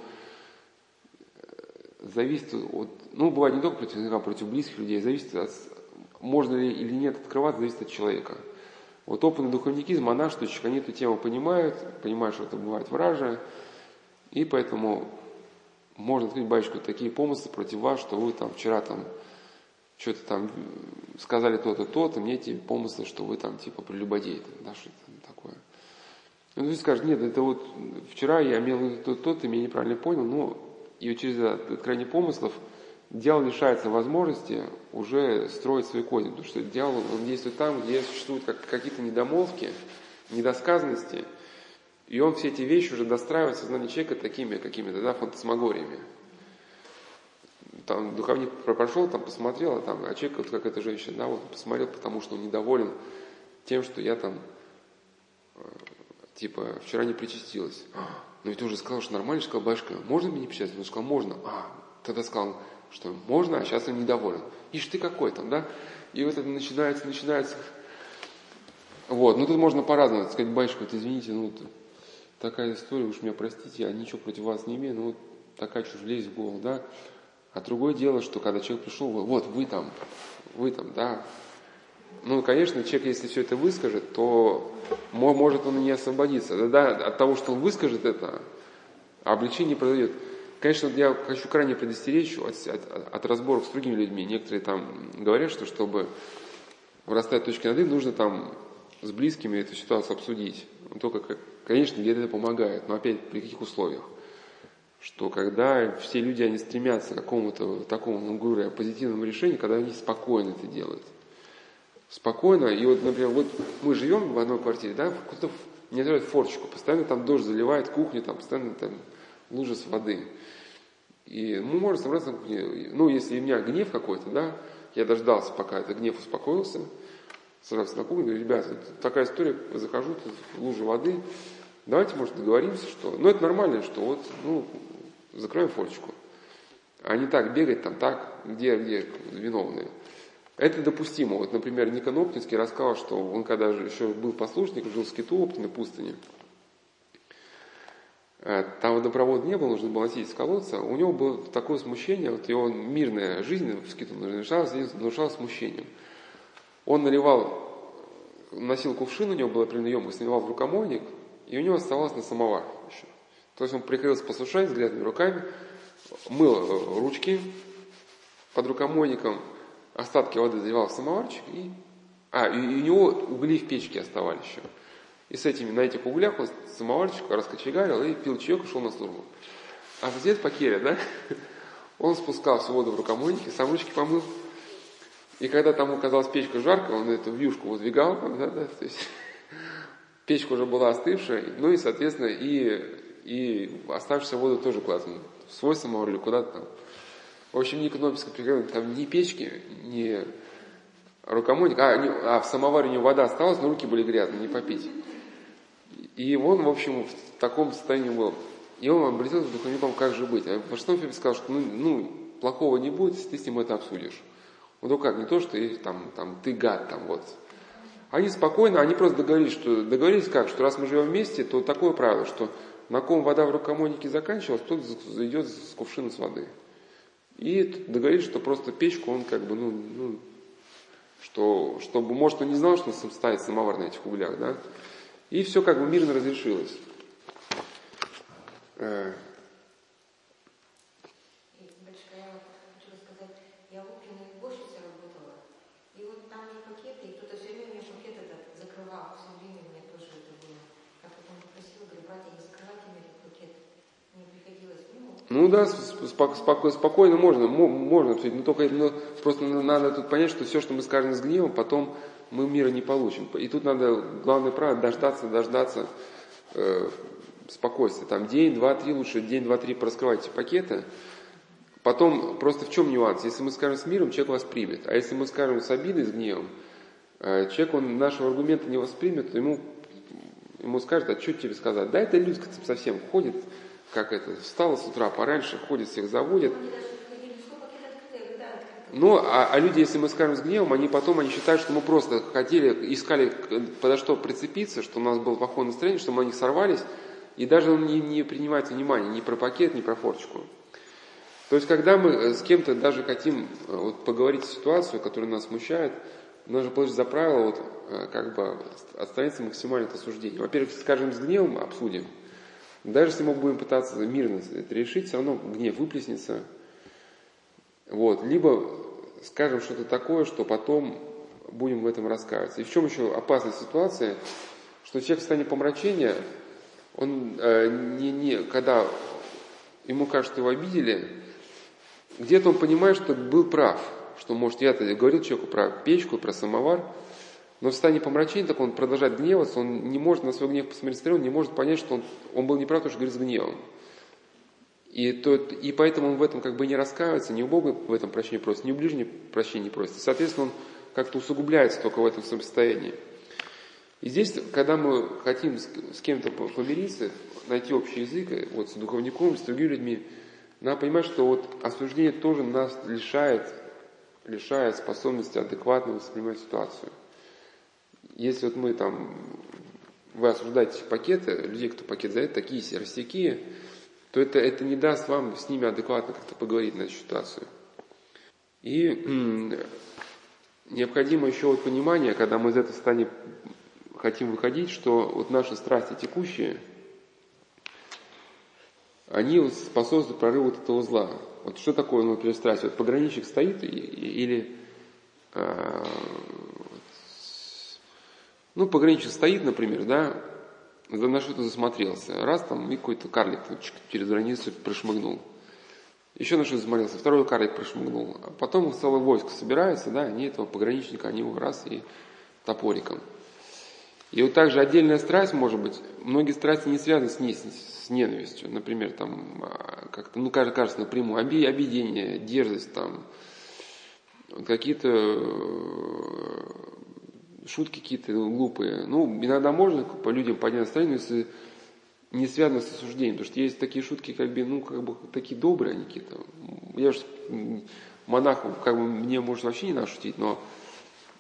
э, зависит от, ну, бывает не только против духовника, а против близких людей, зависит от, можно ли или нет открывать, зависит от человека. Вот опытный духовники, монашествующих, они эту тему понимают, понимают, что это бывает вражее, и поэтому можно открыть батюшку такие помыслы против вас, что вы там вчера там что-то там сказали то-то, то-то, мне эти помыслы, что вы там типа прелюбодей, да, что такое. Ну, ты скажешь, нет, это вот вчера я имел то-то, ты меня неправильно понял, ну, и через откровение помыслов дьявол лишается возможности уже строить свои козни, потому что дьявол, он действует там, где существуют как, какие-то недомолвки, недосказанности, и он все эти вещи уже достраивает в сознании человека такими какими-то, да, фантасмагориями. Там духовник прошел, там посмотрел, а там, а человек, вот как эта женщина, да, вот посмотрел, потому что он недоволен тем, что я там, э, типа, вчера не причастилась. «А, но ведь ты уже сказал, что нормально, сказал, башка, можно мне не причаститься? Он сказал, можно. А, тогда сказал, что можно, а сейчас он недоволен. Ишь ты какой там, да? И вот это начинается, начинается. Вот, ну тут можно по-разному сказать, батюшка, вот извините, ну такая история, уж меня простите, я ничего против вас не имею, но вот такая чушь лезет в голову, да? А другое дело, что когда человек пришел, вот вы там, вы там, да. Ну, конечно, человек, если все это выскажет, то может он и не освободиться. Да, да, от того, что он выскажет это, обличение продает. Конечно, я хочу крайне предостеречь от, от, от разборок с другими людьми. Некоторые там говорят, что чтобы вырастать точки над «и», нужно там с близкими эту ситуацию обсудить. Только, конечно, где-то это помогает, но опять при каких условиях? Что когда все люди, они стремятся к какому-то такому, ну, говоря, позитивному решению, когда они спокойно это делают. Спокойно, и вот, например, вот мы живем в одной квартире, да, кто-то не открывает форчику, постоянно там дождь заливает кухню, там постоянно там лужа с воды. И мы можем собраться, ну, если у меня гнев какой-то, да, я дождался, пока этот гнев успокоился, собрался на кухню, говорю, ребята, такая история, захожу, тут лужа воды, давайте, может, договоримся, что... Ну, это нормально, что вот, ну, закроем форчику. А не так бегать там, так, где, где виновные. Это допустимо. Вот, например, Никон Оптинский рассказал, что он когда же еще был послушником, жил в Скиту, Оптиной пустыне, там водопровода не было, нужно было носить из колодца, у него было такое смущение, вот его мирная жизнь нарушалась, нарушалась смущением. Он наливал, носил кувшин, у него была примерно емкость, наливал в рукомойник, и у него оставалось на самовар еще. То есть он прикрылся послушанием, взглядными руками, мыл э, ручки под рукомойником, остатки воды заливал в самоварчик, и, а, и у него угли в печке оставались еще. И с этими, на этих углях он самоварчик раскочегарил и пил чаек и шел на службу. А сосед Покеря, да, он спускал всю воду в рукомойнике, сам ручки помыл. И когда там оказалась печка жарко, он эту вьюшку выдвигал, да, да, то есть *laughs* печка уже была остывшая, ну и, соответственно, и, и оставшуюся воду тоже куда-то свой самовар или куда-то там. В общем, ни Кнопельская прикрыла, там ни печки, ни рукомойник, а, не, а в самоваре у него вода осталась, но руки были грязные, не попить. И он, в общем, в таком состоянии был. И он обратился к духовникам, как же быть. А Фебе сказал, что ну, ну, плохого не будет, если ты с ним это обсудишь. Ну, как, не то, что там, там, ты гад, там, вот. Они спокойно, они просто договорились, что, договорились как, что раз мы живем вместе, то такое правило, что на ком вода в рукомойнике заканчивалась, тот зайдет с кувшина с воды. И договорились, что просто печку он как бы, ну, ну что, чтобы, может, он не знал, что он ставит самовар на этих углях, да, и все как бы мирно разрешилось. Э. Ну да, спокойно, спокойно можно, можно обсудить, но только но просто надо тут понять, что все, что мы скажем с гневом, потом мы мира не получим. И тут надо, главное правило, дождаться, дождаться э, спокойствия. Там день, два, три, лучше день, два, три пораскрывайте пакеты. Потом, просто в чем нюанс? Если мы скажем с миром, человек вас примет. А если мы скажем с обидой, с гневом, э, человек он нашего аргумента не воспримет, ему ему скажет, а что тебе сказать? Да, это Людка совсем ходит, как это, встала с утра пораньше, ходит, всех заводит. Ну, а, а люди, если мы скажем с гневом, они потом они считают, что мы просто хотели, искали подо что прицепиться, что у нас было плохое настроение, что мы на них сорвались, и даже он не, не принимает внимания ни про пакет, ни про форчку. То есть, когда мы э, с кем-то даже хотим э, вот, поговорить ситуацию, которая нас смущает, нужно положить за правило вот, э, как бы отстраниться максимально от осуждения. Во-первых, скажем, с гневом обсудим. Даже если мы будем пытаться мирно это решить, все равно гнев выплеснется. Вот. Либо скажем что-то такое, что потом будем в этом раскаиваться. И в чем еще опасная ситуация, что человек в состоянии помрачения, он э, не, не, когда ему кажется, что его обидели, где-то он понимает, что был прав, что, может, я-то говорил человеку про печку, про самовар, но в состоянии помрачения, так он продолжает гневаться, он не может на свой гнев посмотреть сторону, не может понять, что он, он был неправ, потому что говорит с гневом. И, то, и поэтому он в этом как бы не раскаивается, не у Бога в этом прощении просит, не у ближнего прощения просит. Соответственно, он как-то усугубляется только в этом состоянии. И здесь, когда мы хотим с, кем-то помириться, найти общий язык, вот с духовником, с другими людьми, надо понимать, что вот осуждение тоже нас лишает, лишает способности адекватно воспринимать ситуацию. Если вот мы там, вы осуждаете пакеты, людей, кто пакет за это, такие растяки, то это, это не даст вам с ними адекватно как-то поговорить на эту ситуацию. И необходимо еще вот понимание, когда мы из этого состояния хотим выходить, что вот наши страсти текущие, они вот способствуют прорыву вот этого зла. Вот что такое, например, страсть? Вот пограничник стоит или э, ну, пограничник стоит, например, да, на что-то засмотрелся. Раз там и какой-то карлик через границу прошмыгнул. Еще на что-то засмотрелся, второй карлик прошмыгнул. А потом целое войско собирается, да, они этого пограничника, они его раз и топориком. И вот также отдельная страсть, может быть, многие страсти не связаны с, не, с ненавистью. Например, там, а, как-то, ну, кажется, напрямую, оби, обидение, дерзость, там, какие-то шутки какие-то глупые. Ну, иногда можно по людям поднять настроение, если не связано с осуждением. Потому что есть такие шутки, как бы, ну, как бы такие добрые они какие-то. Я же монах, как бы мне может вообще не надо шутить, но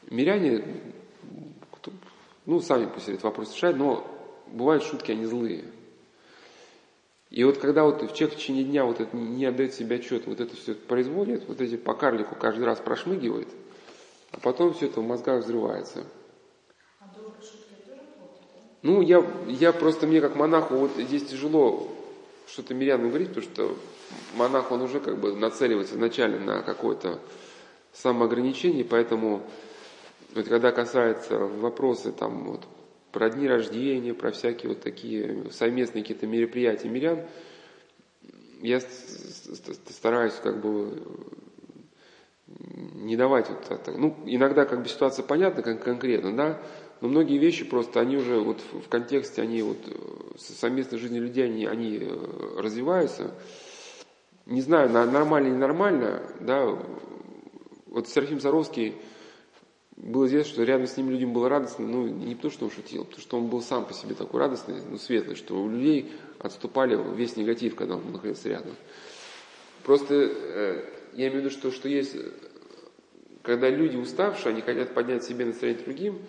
миряне, ну, сами пусть этот вопрос решают, но бывают шутки, они злые. И вот когда вот человек в течение дня вот это не отдает себе отчет, вот это все производит, вот эти по карлику каждый раз прошмыгивает, а потом все это в мозгах взрывается – ну, я, я просто, мне как монаху, вот здесь тяжело что-то мирянам говорить, потому что монах, он уже как бы нацеливается вначале на какое-то самоограничение, поэтому вот когда касается вопросы там вот про дни рождения, про всякие вот такие совместные какие-то мероприятия мирян, я стараюсь как бы не давать вот это. Ну, иногда как бы ситуация понятна как конкретно, да, но многие вещи просто, они уже вот в контексте, они вот э, совместной жизни людей, они, они э, развиваются. Не знаю, нормально или ненормально, да, вот Серафим Саровский, было известно, что рядом с ним людям было радостно, ну, не потому, что он шутил, потому что он был сам по себе такой радостный, ну, светлый, что у людей отступали весь негатив, когда он находился рядом. Просто э, я имею в виду, что, что есть, когда люди уставшие, они хотят поднять себе настроение другим,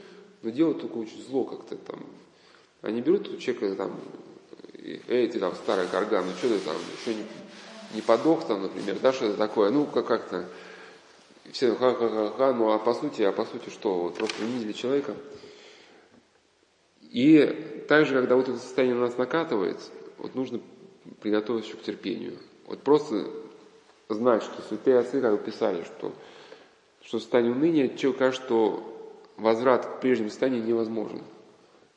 но делают только очень зло как-то там. Они берут у человека там, эй, ты там старый карган, ну что ты там, еще не, не подох там, например, да, что это такое, ну как- как-то. Все ха-ха-ха-ха, ну а по сути, а по сути что, вот просто унизили человека. И также, когда вот это состояние на нас накатывает, вот нужно приготовиться к терпению. Вот просто знать, что святые отцы как писали, что, что состояние уныния, человек кажется, что возврат к прежнему состоянию невозможен.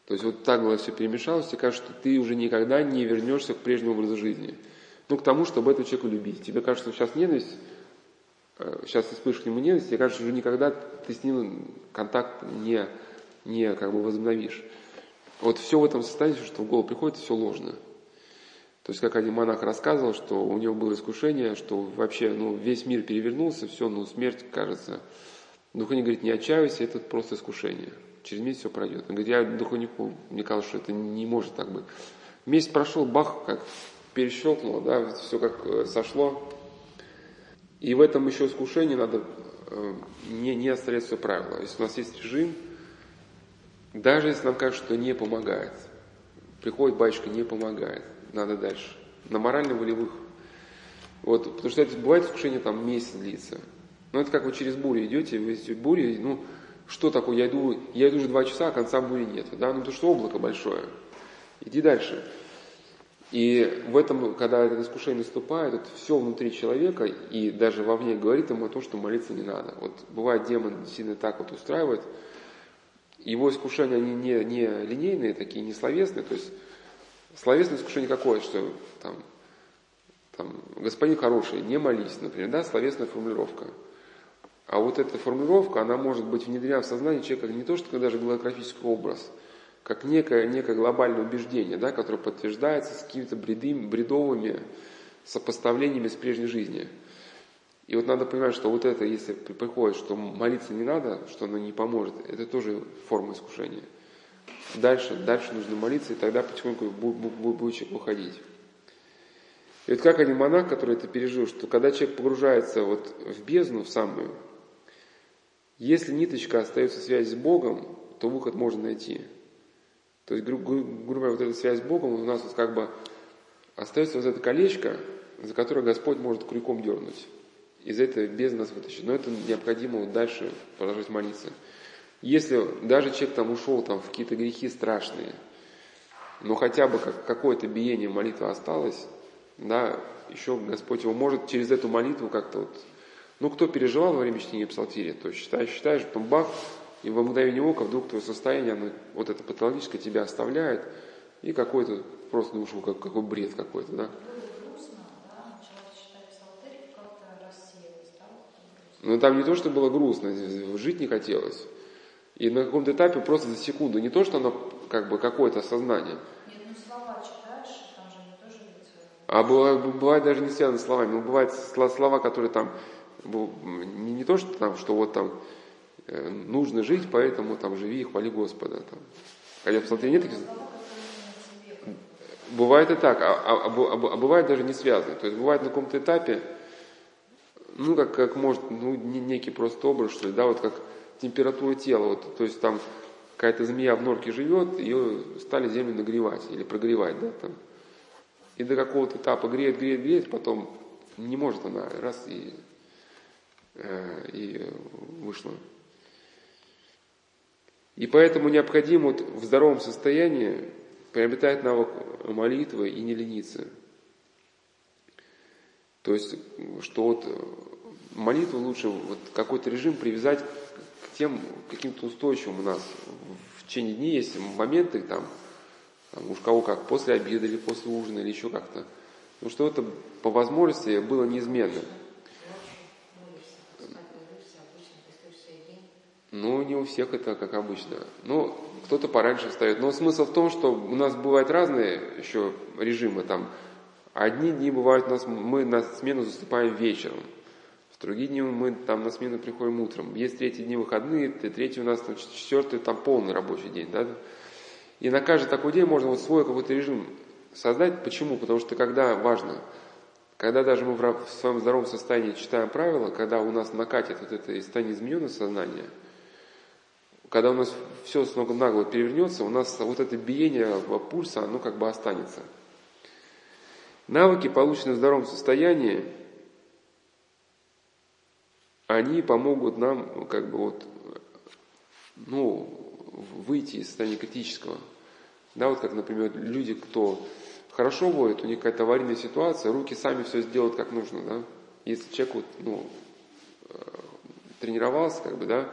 То есть вот так было все перемешалось, тебе кажется, что ты уже никогда не вернешься к прежнему образу жизни. Ну, к тому, чтобы этого человека любить. Тебе кажется, что сейчас ненависть, э, сейчас испытываешь к нему ненависть, тебе кажется, что уже никогда ты с ним контакт не, не как бы возобновишь. Вот все в этом состоянии, что в голову приходит, все ложно. То есть, как один монах рассказывал, что у него было искушение, что вообще ну, весь мир перевернулся, все, ну смерть, кажется, Дух они говорит, не отчаивайся, это просто искушение. через месяц все пройдет. Он говорит, я духовнику, мне казалось, что это не может так быть. Месяц прошел, бах, как перещелкнуло, да, все как э, сошло. И в этом еще искушении надо э, не, не оставлять все правила. Если у нас есть режим, даже если нам кажется, что не помогает, приходит батюшка, не помогает, надо дальше. На морально-волевых. Вот, потому что это бывает искушение там месяц длится. Но это как вы через бурю идете, вы идете бури, ну, что такое, я иду, я иду уже два часа, а конца бури нет. Да? Ну, потому что облако большое. Иди дальше. И в этом, когда это искушение наступает, это все внутри человека и даже вовне говорит ему о том, что молиться не надо. Вот бывает демон сильно так вот устраивает, его искушения, они не, не линейные такие, не словесные, то есть словесное искушение какое, что там, там, господин хороший, не молись, например, да, словесная формулировка. А вот эта формулировка, она может быть внедрена в сознание человека не то, что даже голографический образ – как некое, некое глобальное убеждение, да, которое подтверждается с какими-то бредовыми сопоставлениями с прежней жизнью. И вот надо понимать, что вот это, если приходит, что молиться не надо, что оно не поможет, это тоже форма искушения. Дальше, дальше нужно молиться, и тогда потихоньку будет человек уходить. И вот как один монах, который это пережил, что когда человек погружается вот в бездну, в самую, если ниточка остается связь с Богом, то выход можно найти – то есть, грубо говоря, вот эта связь с Богом у нас вот как бы остается вот это колечко, за которое Господь может крюком дернуть. Из этой без нас вытащить. Но это необходимо вот дальше продолжать молиться. Если даже человек там ушел там, в какие-то грехи страшные, но хотя бы как, какое-то биение молитвы осталось, да, еще Господь его может через эту молитву как-то вот... Ну, кто переживал во время чтения псалтири, то считаешь, считаешь, потом бах, и во мгновение ока вдруг твое состояние, оно, вот это патологическое тебя оставляет, и какой-то просто душу, как, какой бред какой-то, да? Но там не то, что было грустно, жить не хотелось. И на каком-то этапе просто за секунду, не то, что оно как бы какое-то сознание. Нет, ну слова читаешь, там же они тоже А бывает, бывает даже не связано с словами, но бывают слова, которые там, не, не то, что там, что вот там, Э, нужно жить, поэтому там живи и хвали Господа. Там. Хотя в Псалтире нет таких... Бывает и так, а, а, а, а бывает даже не связано. То есть бывает на каком-то этапе, ну, как, как может, ну, некий просто образ, что ли, да, вот как температура тела, вот, то есть там какая-то змея в норке живет, ее стали землю нагревать или прогревать, да, там. И до какого-то этапа греет, греет, греет, потом не может она, раз и, э, и вышла. И поэтому необходимо вот в здоровом состоянии приобретать навык молитвы и не лениться. То есть, что вот молитву лучше вот какой-то режим привязать к тем каким-то устойчивым у нас. В течение дней есть моменты там, там уж кого как, после обеда или после ужина или еще как-то. Ну что это по возможности было неизменно. Ну, не у всех это как обычно. Ну, кто-то пораньше встает. Но смысл в том, что у нас бывают разные еще режимы. Там одни дни бывают у нас, мы на смену заступаем вечером. В другие дни мы там на смену приходим утром. Есть третьи дни выходные, третий у нас там четвертый, там полный рабочий день. Да? И на каждый такой день можно вот свой какой-то режим создать. Почему? Потому что когда важно, когда даже мы в своем здоровом состоянии читаем правила, когда у нас накатит вот это состояние измененного сознания – когда у нас все с ног на голову перевернется, у нас вот это биение пульса, оно как бы останется. Навыки, полученные в здоровом состоянии, они помогут нам как бы вот, ну, выйти из состояния критического. Да, вот как, например, люди, кто хорошо воет, у них какая-то аварийная ситуация, руки сами все сделают как нужно, да. Если человек вот, ну, э, тренировался, как бы, да,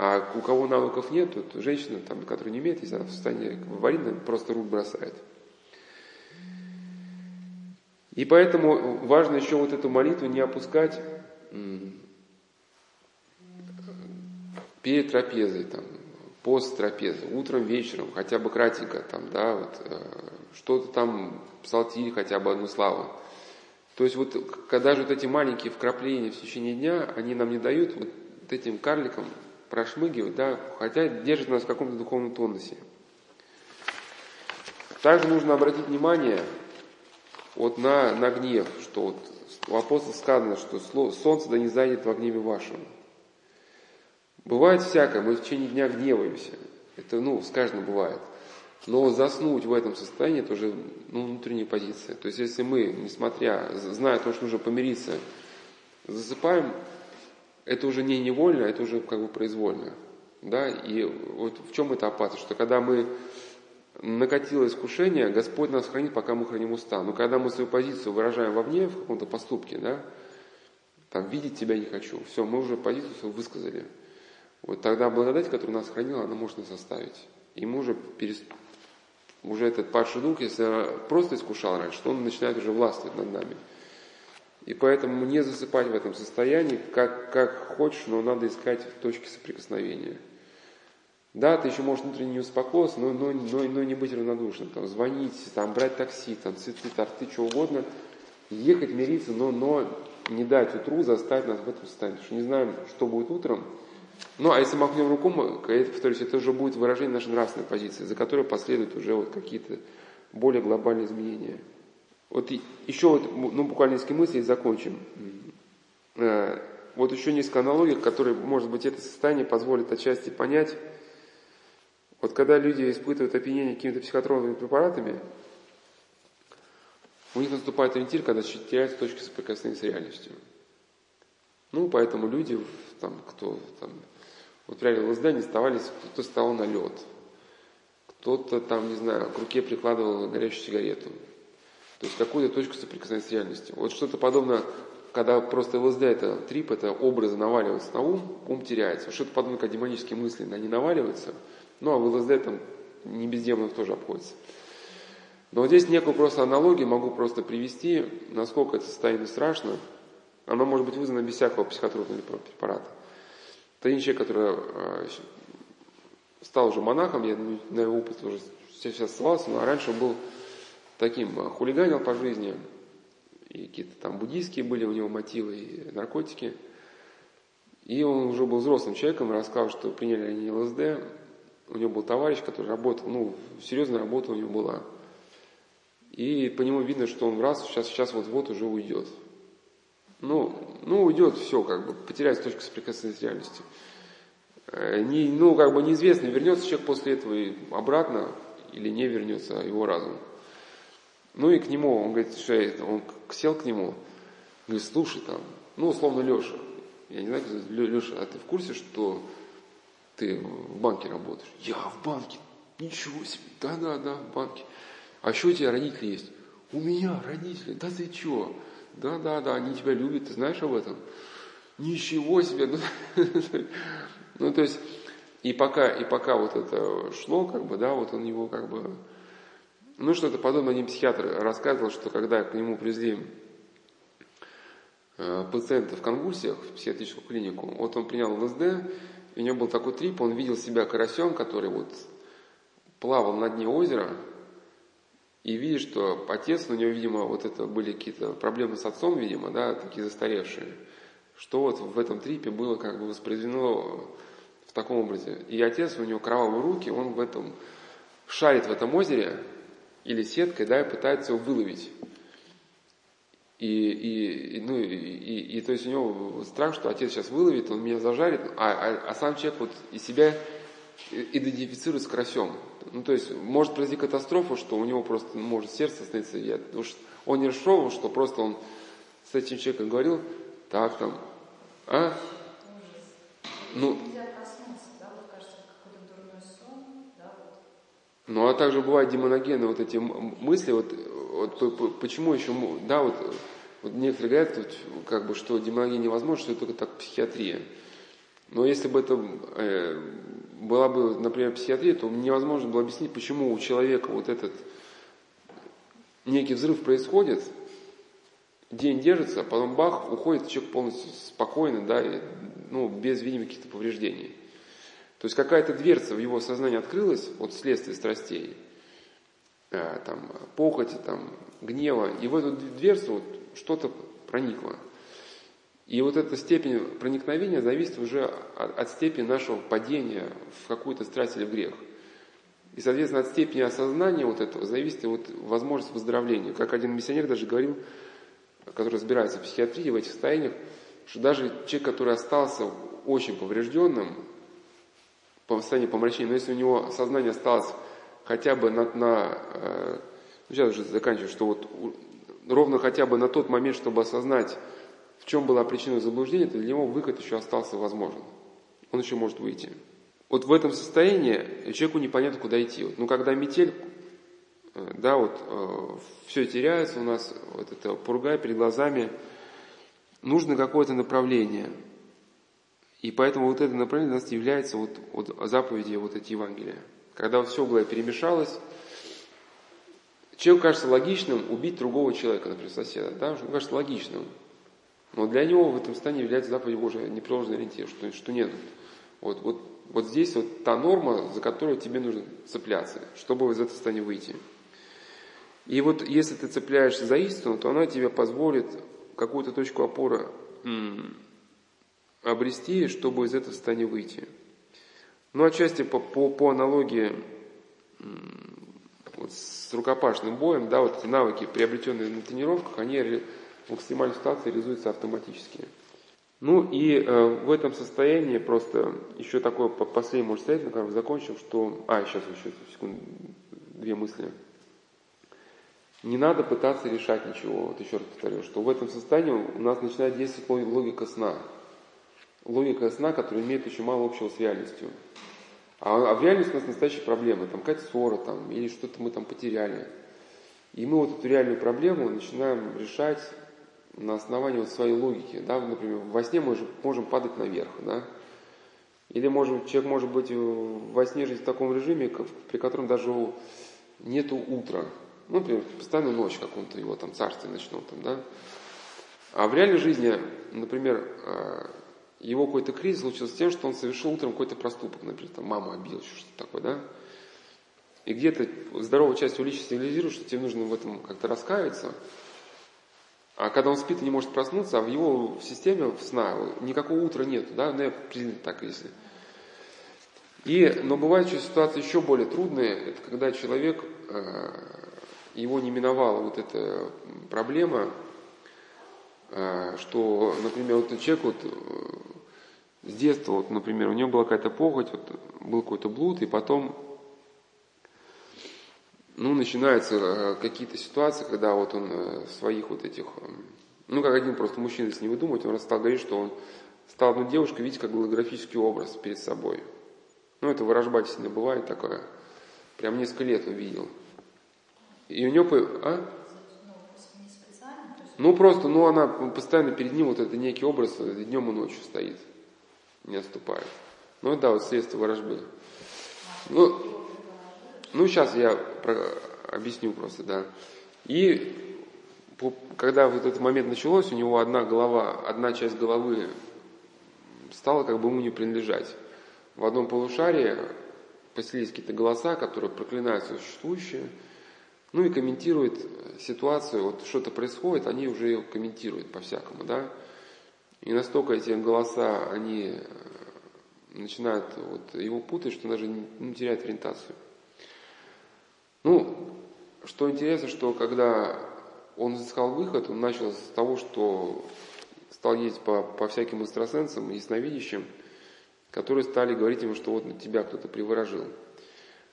а у кого навыков нет, то женщина, там, которая не имеет, если она в состоянии аварийном, просто рук бросает. И поэтому важно еще вот эту молитву не опускать перед трапезой, там, пост трапезы, утром, вечером, хотя бы кратенько, там, да, вот, э, что-то там, псалтирь, хотя бы одну славу. То есть вот, когда же вот эти маленькие вкрапления в течение дня, они нам не дают вот этим карликам прошмыгивает, да, хотя держит нас в каком-то духовном тонусе. Также нужно обратить внимание вот на, на гнев, что вот у апостола сказано, что солнце да не зайдет во гневе вашем. Бывает всякое, мы в течение дня гневаемся. Это, ну, с каждым бывает. Но заснуть в этом состоянии, это уже ну, внутренняя позиция. То есть, если мы, несмотря, зная то, что нужно помириться, засыпаем, это уже не невольно, это уже как бы произвольно. Да? И вот в чем это опасность? Что когда мы накатило искушение, Господь нас хранит, пока мы храним уста. Но когда мы свою позицию выражаем вовне, в каком-то поступке, да, там, видеть тебя не хочу, все, мы уже позицию свою высказали. Вот тогда благодать, которая нас хранила, она может нас оставить. И мы уже, перест... уже этот падший дух, если просто искушал раньше, то он начинает уже властвовать над нами. И поэтому не засыпать в этом состоянии, как, как хочешь, но надо искать точки соприкосновения. Да, ты еще можешь внутренне не успокоиться, но, но, но, но не быть равнодушным. Там, звонить, там, брать такси, там, цветы, торты, что угодно. Ехать, мириться, но, но не дать утру заставить нас в этом состоянии. Что не знаем, что будет утром. Ну, а если махнем руком, это, повторюсь, это уже будет выражение нашей нравственной позиции, за которой последуют уже вот какие-то более глобальные изменения. Вот еще вот, ну, буквально несколько мыслей и закончим. Э, вот еще несколько аналогий, которые, может быть, это состояние позволит отчасти понять. Вот когда люди испытывают опьянение какими-то психотропными препаратами, у них наступает ориентир, когда теряются точки соприкосновения с реальностью. Ну, поэтому люди, там, кто там, вот при ЛСД не оставались, кто-то стал на лед, кто-то там, не знаю, к руке прикладывал горящую сигарету. То есть какую-то точку соприкосновения с реальностью. Вот что-то подобное, когда просто ЛСД это трип, это образы наваливаются на ум, ум теряется. Что-то подобное, как демонические мысли, они наваливаются, ну а в ЛСД там не без демонов тоже обходится. Но вот здесь некую просто аналогию могу просто привести, насколько это состояние страшно, оно может быть вызвано без всякого психотропного препарата. Один человек, который э, стал уже монахом, я на его опыт уже сейчас ссылался, но раньше он был таким, э, хулиганил по жизни, и какие-то там буддийские были у него мотивы, и наркотики. И он уже был взрослым человеком, рассказал, что приняли они ЛСД. У него был товарищ, который работал, ну, серьезная работа у него была. И по нему видно, что он раз, сейчас, сейчас вот-вот уже уйдет ну, ну уйдет все, как бы, потеряется точка соприкосновения с реальностью. Э, не, ну, как бы неизвестно, вернется человек после этого и обратно или не вернется его разум. Ну и к нему, он говорит, что это, он сел к нему, говорит, слушай там, ну, условно Леша, я не знаю, Леша, а ты в курсе, что ты в банке работаешь? Я в банке, ничего себе, да-да-да, в банке. А что у тебя родители есть? У меня родители, да ты чего? Да, да, да, они тебя любят, ты знаешь об этом? Ничего себе! Ну, *laughs* ну, то есть, и пока, и пока вот это шло, как бы, да, вот он его как бы... Ну, что-то подобное один психиатр рассказывал, что когда к нему привезли э, пациента в конвульсиях в психиатрическую клинику, вот он принял ЛСД, у него был такой трип, он видел себя карасем, который вот плавал на дне озера, и видит, что отец, у него, видимо, вот это были какие-то проблемы с отцом, видимо, да, такие застаревшие, что вот в этом трипе было как бы воспроизведено в таком образе. И отец, у него кровавые руки, он в этом шарит в этом озере или сеткой, да, и пытается его выловить. И, и, ну, и, и, и то есть у него страх, что отец сейчас выловит, он меня зажарит, а, а, а сам человек вот из себя идентифицирует с карасем. Ну, то есть, может произойти катастрофа, что у него просто может сердце остановиться. Я, потому что он не расшел, что просто он с этим человеком говорил, так там, а? Ну, ну, а также бывают демоногены вот эти мысли, вот, вот почему еще, да, вот, вот некоторые говорят, как бы, что демоногия невозможно, что это только так психиатрия. Но если бы это э, была бы, например, психиатрия, то невозможно было объяснить, почему у человека вот этот некий взрыв происходит, день держится, а потом бах, уходит человек полностью спокойно, да, и, ну, без видимых каких-то повреждений. То есть какая-то дверца в его сознании открылась от следствия страстей, э, там, похоти, там, гнева, и в эту дверцу вот что-то проникло. И вот эта степень проникновения зависит уже от, от степени нашего падения в какую-то страсть или в грех. И, соответственно, от степени осознания вот этого зависит вот возможность выздоровления. Как один миссионер даже говорил, который разбирается в психиатрии, в этих состояниях, что даже человек, который остался очень поврежденным, по состоянию помрачения, но если у него сознание осталось хотя бы на, на э, сейчас уже заканчиваю, что вот ровно хотя бы на тот момент, чтобы осознать, в чем была причина заблуждения, то для него выход еще остался возможен. Он еще может выйти. Вот в этом состоянии человеку непонятно, куда идти. Вот, ну, когда метель, э, да, вот э, все теряется у нас, вот это пурга перед глазами, нужно какое-то направление – и поэтому вот это направление у нас является вот, вот заповеди вот эти Евангелия. Когда все было перемешалось, человеку кажется логичным убить другого человека, например, соседа. Да? Он кажется логичным. Но для него в этом состоянии является заповедь Божия непреложный ориентир, что, что нет. Вот, вот, вот здесь вот та норма, за которую тебе нужно цепляться, чтобы из этого состояния выйти. И вот если ты цепляешься за истину, то она тебе позволит какую-то точку опоры обрести, чтобы из этого состояния выйти. Ну, отчасти по, по, по аналогии вот с рукопашным боем, да, вот эти навыки, приобретенные на тренировках, они в экстремальной ситуации реализуются автоматически. Ну и э, в этом состоянии просто еще такое последнее, может, сказать, как закончил, что... А, сейчас еще секунду, две мысли. Не надо пытаться решать ничего. Вот еще раз повторю, что в этом состоянии у нас начинает действовать логика сна логика сна, которая имеет очень мало общего с реальностью. А, а в реальности у нас настоящие проблемы, там какая-то ссора там, или что-то мы там потеряли. И мы вот эту реальную проблему начинаем решать на основании вот своей логики. Да? Например, во сне мы можем падать наверх. Да? Или можем, человек может быть во сне жить в таком режиме, при котором даже нету утра. Ну, например, постоянно ночь каком-то его там царстве ночном. Там, да? А в реальной жизни, например, а, его какой-то кризис случился тем, что он совершил утром какой-то проступок, например, там маму обидел, что-то такое, да? И где-то здоровая часть его личности сигнализирует, что тебе нужно в этом как-то раскаяться. А когда он спит и не может проснуться, а в его системе в сна никакого утра нету, да, ну я признаю так, если. И, но бывают еще ситуации еще более трудные, это когда человек, э, его не миновала вот эта проблема, что, например, вот человек вот с детства, вот, например, у него была какая-то похоть, вот, был какой-то блуд, и потом ну, начинаются э, какие-то ситуации, когда вот он э, своих вот этих, э, ну, как один просто мужчина, если не выдумать, он стал говорить, что он стал одну девушку видеть как голографический образ перед собой. Ну, это ворожба действительно бывает такое. Прям несколько лет он видел. И у него... А? Ну, просто, ну, она постоянно перед ним, вот это некий образ, днем и ночью стоит не отступает. Ну да, вот средства ворожбы. Ну, ну сейчас я про, объясню просто, да. И по, когда вот этот момент началось, у него одна голова, одна часть головы стала как бы ему не принадлежать. В одном полушарии поселились какие-то голоса, которые проклинают существующее, ну и комментируют ситуацию, вот что-то происходит, они уже ее комментируют по-всякому, да. И настолько эти голоса, они э, начинают вот его путать, что даже ну, теряет ориентацию. Ну, что интересно, что когда он искал выход, он начал с того, что стал ездить по, по всяким экстрасенсам и ясновидящим, которые стали говорить ему, что вот на тебя кто-то приворожил.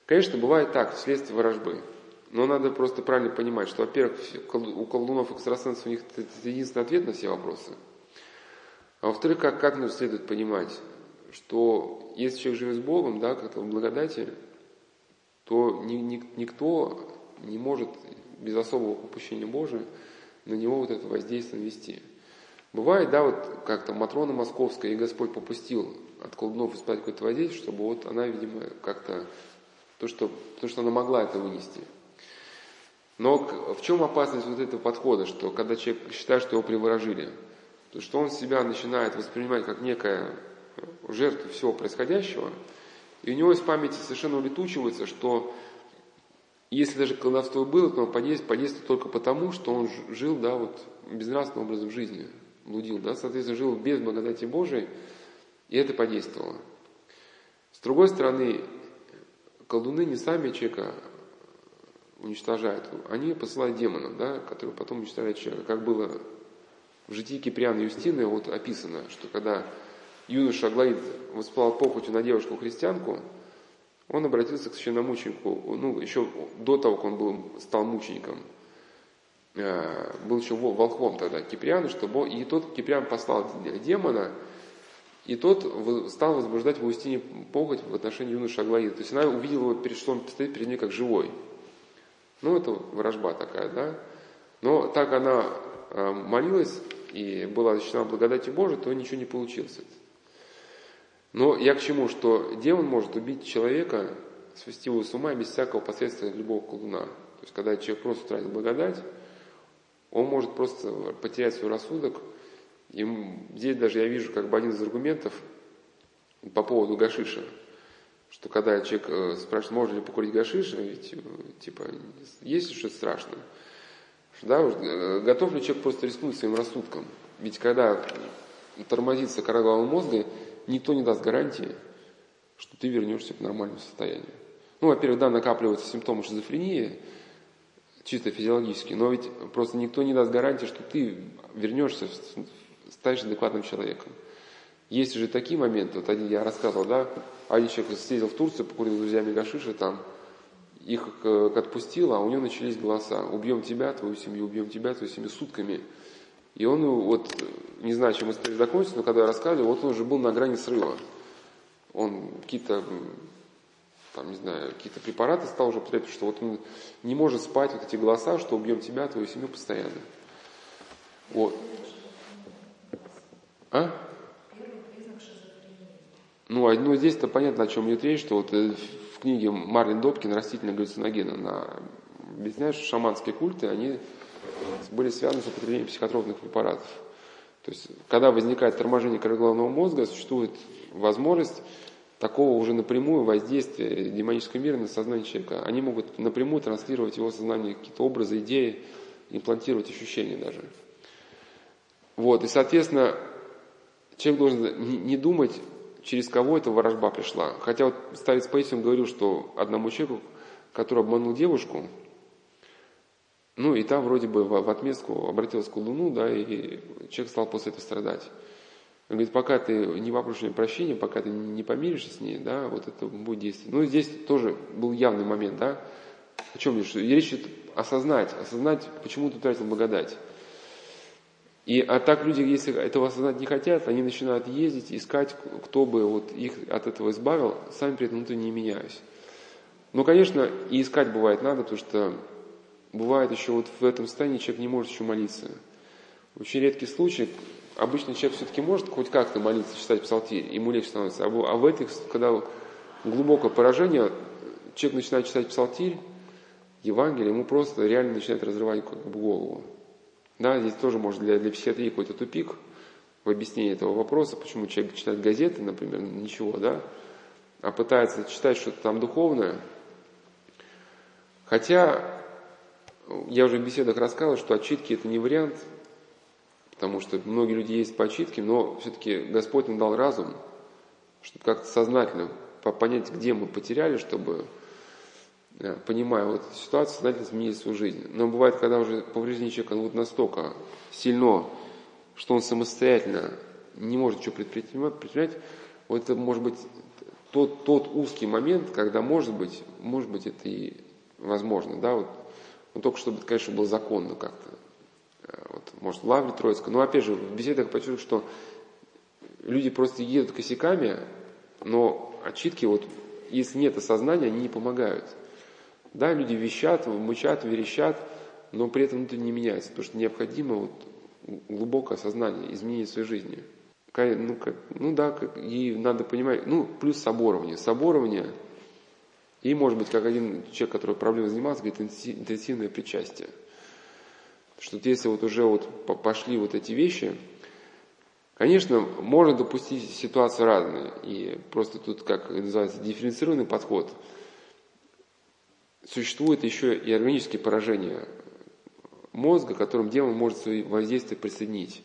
Конечно, бывает так, вследствие ворожбы. Но надо просто правильно понимать, что, во-первых, у колдунов экстрасенсов у них это единственный ответ на все вопросы – а во-вторых, как, как нам следует понимать, что если человек живет с Богом, да, как-то в благодати, то ни, ни, никто не может без особого попущения Божия на него вот это воздействие вести. Бывает, да, вот как-то Матрона Московская, и Господь попустил от колдунов испытать какое-то воздействие, чтобы вот она, видимо, как-то, то что, то, что она могла это вынести. Но в чем опасность вот этого подхода, что когда человек считает, что его приворожили – то что он себя начинает воспринимать как некая жертва всего происходящего, и у него из памяти совершенно улетучивается, что если даже колдовство было, то оно подействует, подействует только потому, что он жил да, вот, безнравственным образом жизни. блудил, да, соответственно, жил без благодати Божией, и это подействовало. С другой стороны, колдуны не сами человека уничтожают, они посылают демонов, да, которые потом уничтожают человека, как было в житии Киприана Юстины вот описано, что когда юноша Аглаид воспылал похотью на девушку-христианку, он обратился к священномученику, ну, еще до того, как он был, стал мучеником, э, был еще волхвом тогда Киприана, чтобы, и тот Киприан послал демона, и тот стал возбуждать в Устине похоть в отношении юноши Аглаида. То есть она увидела его, что он стоит перед ней как живой. Ну, это ворожба такая, да. Но так она э, молилась и была защищена благодатью Божией, то ничего не получилось. Но я к чему, что демон может убить человека, свести его с ума без всякого последствия любого колдуна. То есть, когда человек просто утратил благодать, он может просто потерять свой рассудок. И здесь даже я вижу как бы один из аргументов по поводу гашиша, что когда человек э, спрашивает, можно ли покурить гашиша, ведь э, типа есть ли что-то страшное, да, э, готов ли человек просто рискнуть своим рассудком? Ведь когда тормозится кора головного мозга, никто не даст гарантии, что ты вернешься к нормальному состоянию. Ну, во-первых, да, накапливаются симптомы шизофрении, чисто физиологически, но ведь просто никто не даст гарантии, что ты вернешься, станешь адекватным человеком. Есть же такие моменты, вот один я рассказывал, да, один человек съездил в Турцию, покурил с друзьями гашиши там, их э, отпустил, а у него начались голоса. Убьем тебя, твою семью, убьем тебя, твою семью сутками. И он вот, не знаю, чем история закончится, но когда я рассказывал, вот он уже был на грани срыва. Он какие-то, там, не знаю, какие-то препараты стал уже употреблять, что вот он не может спать, вот эти голоса, что убьем тебя, твою семью постоянно. Вот. А? Ну, а, ну здесь-то понятно, о чем идет речь, что вот э, в книге Марлин Добкин «Растительная галлюциногена» она объясняет, что шаманские культы, они были связаны с употреблением психотропных препаратов. То есть, когда возникает торможение коры головного мозга, существует возможность такого уже напрямую воздействия демонического мира на сознание человека. Они могут напрямую транслировать его сознание какие-то образы, идеи, имплантировать ощущения даже. Вот, и, соответственно, человек должен не думать, через кого эта ворожба пришла. Хотя вот старец Паисиум говорил, что одному человеку, который обманул девушку, ну и там вроде бы в отместку обратилась к Луну, да, и человек стал после этого страдать. Он говорит, пока ты не попросишь прощения, пока ты не помиришься с ней, да, вот это будет действие. Ну, здесь тоже был явный момент, да. О чем речь? Речь идет осознать, осознать, почему ты тратил благодать. И, а так люди, если этого осознать не хотят, они начинают ездить, искать, кто бы вот их от этого избавил, сами при этом внутренне не меняясь. Но, конечно, и искать бывает надо, потому что бывает еще вот в этом состоянии человек не может еще молиться. Очень редкий случай. Обычно человек все-таки может хоть как-то молиться, читать псалтирь, ему легче становится. А в, а в этих, когда глубокое поражение, человек начинает читать псалтирь, Евангелие, ему просто реально начинает разрывать голову. Да, здесь тоже может для, для психиатрии какой-то тупик в объяснении этого вопроса, почему человек читает газеты, например, ничего, да, а пытается читать что-то там духовное. Хотя я уже в беседах рассказывал, что отчитки это не вариант, потому что многие люди есть по отчитке, но все-таки Господь нам дал разум, чтобы как-то сознательно понять, где мы потеряли, чтобы, понимая вот эту ситуацию, сознательно изменить свою жизнь. Но бывает, когда уже повреждение человека вот настолько сильно, что он самостоятельно не может ничего предпринимать, предпринимать вот это может быть тот, тот узкий момент, когда может быть, может быть это и возможно, да, вот ну, только чтобы, конечно, было законно как-то. Э, вот, может, в Лавре Троицкой. Но, опять же, в беседах почувствую, что люди просто едут косяками, но отчитки, вот, если нет осознания, они не помогают. Да, люди вещат, мычат, верещат, но при этом это не меняется, потому что необходимо вот глубокое осознание, изменение своей жизни. Ну, как, ну да, как, и надо понимать, ну, плюс соборование. Соборование – и, может быть, как один человек, который проблемой занимался, говорит, интенсивное причастие. Что если вот уже вот пошли вот эти вещи, конечно, можно допустить ситуации разные. И просто тут, как называется, дифференцированный подход. Существует еще и органические поражения мозга, которым демон может свои воздействия присоединить.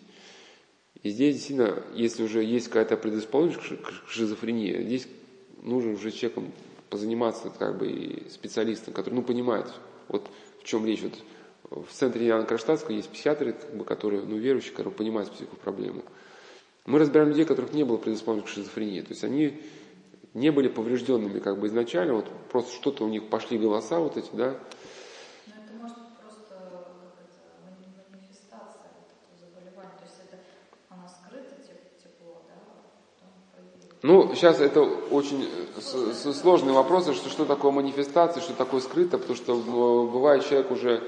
И здесь действительно, если уже есть какая-то предрасположенность к шизофрении, здесь нужно уже человеком позаниматься как бы и специалистом, который ну, понимает, вот в чем речь. Вот в центре Яна Кронштадтского есть психиатры, как бы, которые, ну, верующие, которые понимают психопроблему. Мы разбираем людей, которых не было предрасположенных к шизофрении. То есть они не были поврежденными как бы изначально, вот просто что-то у них пошли голоса вот эти, да, Ну, сейчас это очень сложный вопрос, что, что такое манифестация, что такое скрыто, потому что бывает человек уже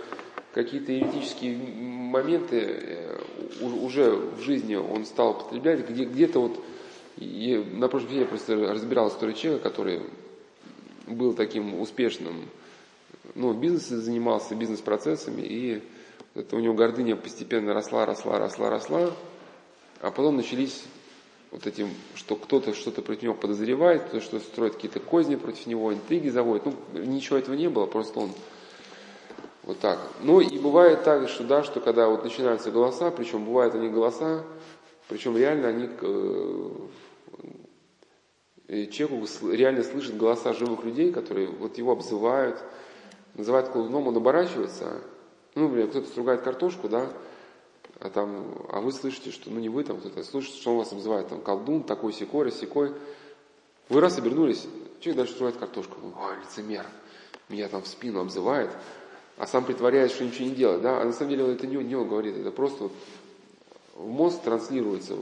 какие-то юридические моменты э, уже в жизни он стал употреблять, где, где-то вот, и на прошлом день я просто разбирал историю человека, который был таким успешным, ну, в бизнесе занимался, бизнес-процессами, и это у него гордыня постепенно росла, росла, росла, росла, а потом начались вот этим, что кто-то что-то против него подозревает, кто-то что строит какие-то козни против него, интриги заводит. Ну, ничего этого не было, просто он вот так. Ну и бывает так, что да, что когда вот начинаются голоса, причем бывают они голоса, причем реально они э, человеку реально слышит голоса живых людей, которые вот его обзывают, называют колдуном, он оборачивается, ну, например, кто-то стругает картошку, да, а, там, а вы слышите, что, ну не вы там кто-то, слышите, что он вас обзывает, там, колдун, такой секой, рассекой. Вы раз обернулись, человек дальше строит картошку, ой, лицемер, меня там в спину обзывает, а сам притворяется, что ничего не делает, да, а на самом деле он это не, не он говорит, это просто вот в мозг транслируется.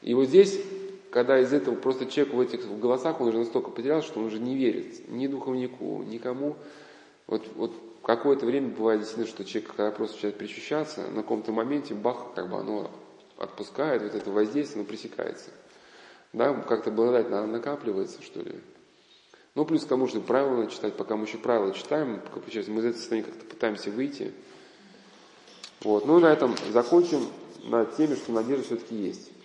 И вот здесь, когда из этого просто человек в этих голосах, он уже настолько потерял, что он уже не верит ни духовнику, никому. Вот, вот какое-то время бывает действительно, что человек, когда просто начинает причащаться, на каком-то моменте бах, как бы оно отпускает, вот это воздействие, оно пресекается. Да, как-то благодать накапливается, что ли. Ну, плюс к тому, что правила читать, пока мы еще правила читаем, мы из этого состояния как-то пытаемся выйти. Вот. Ну, на этом закончим на теме, что надежда все-таки есть.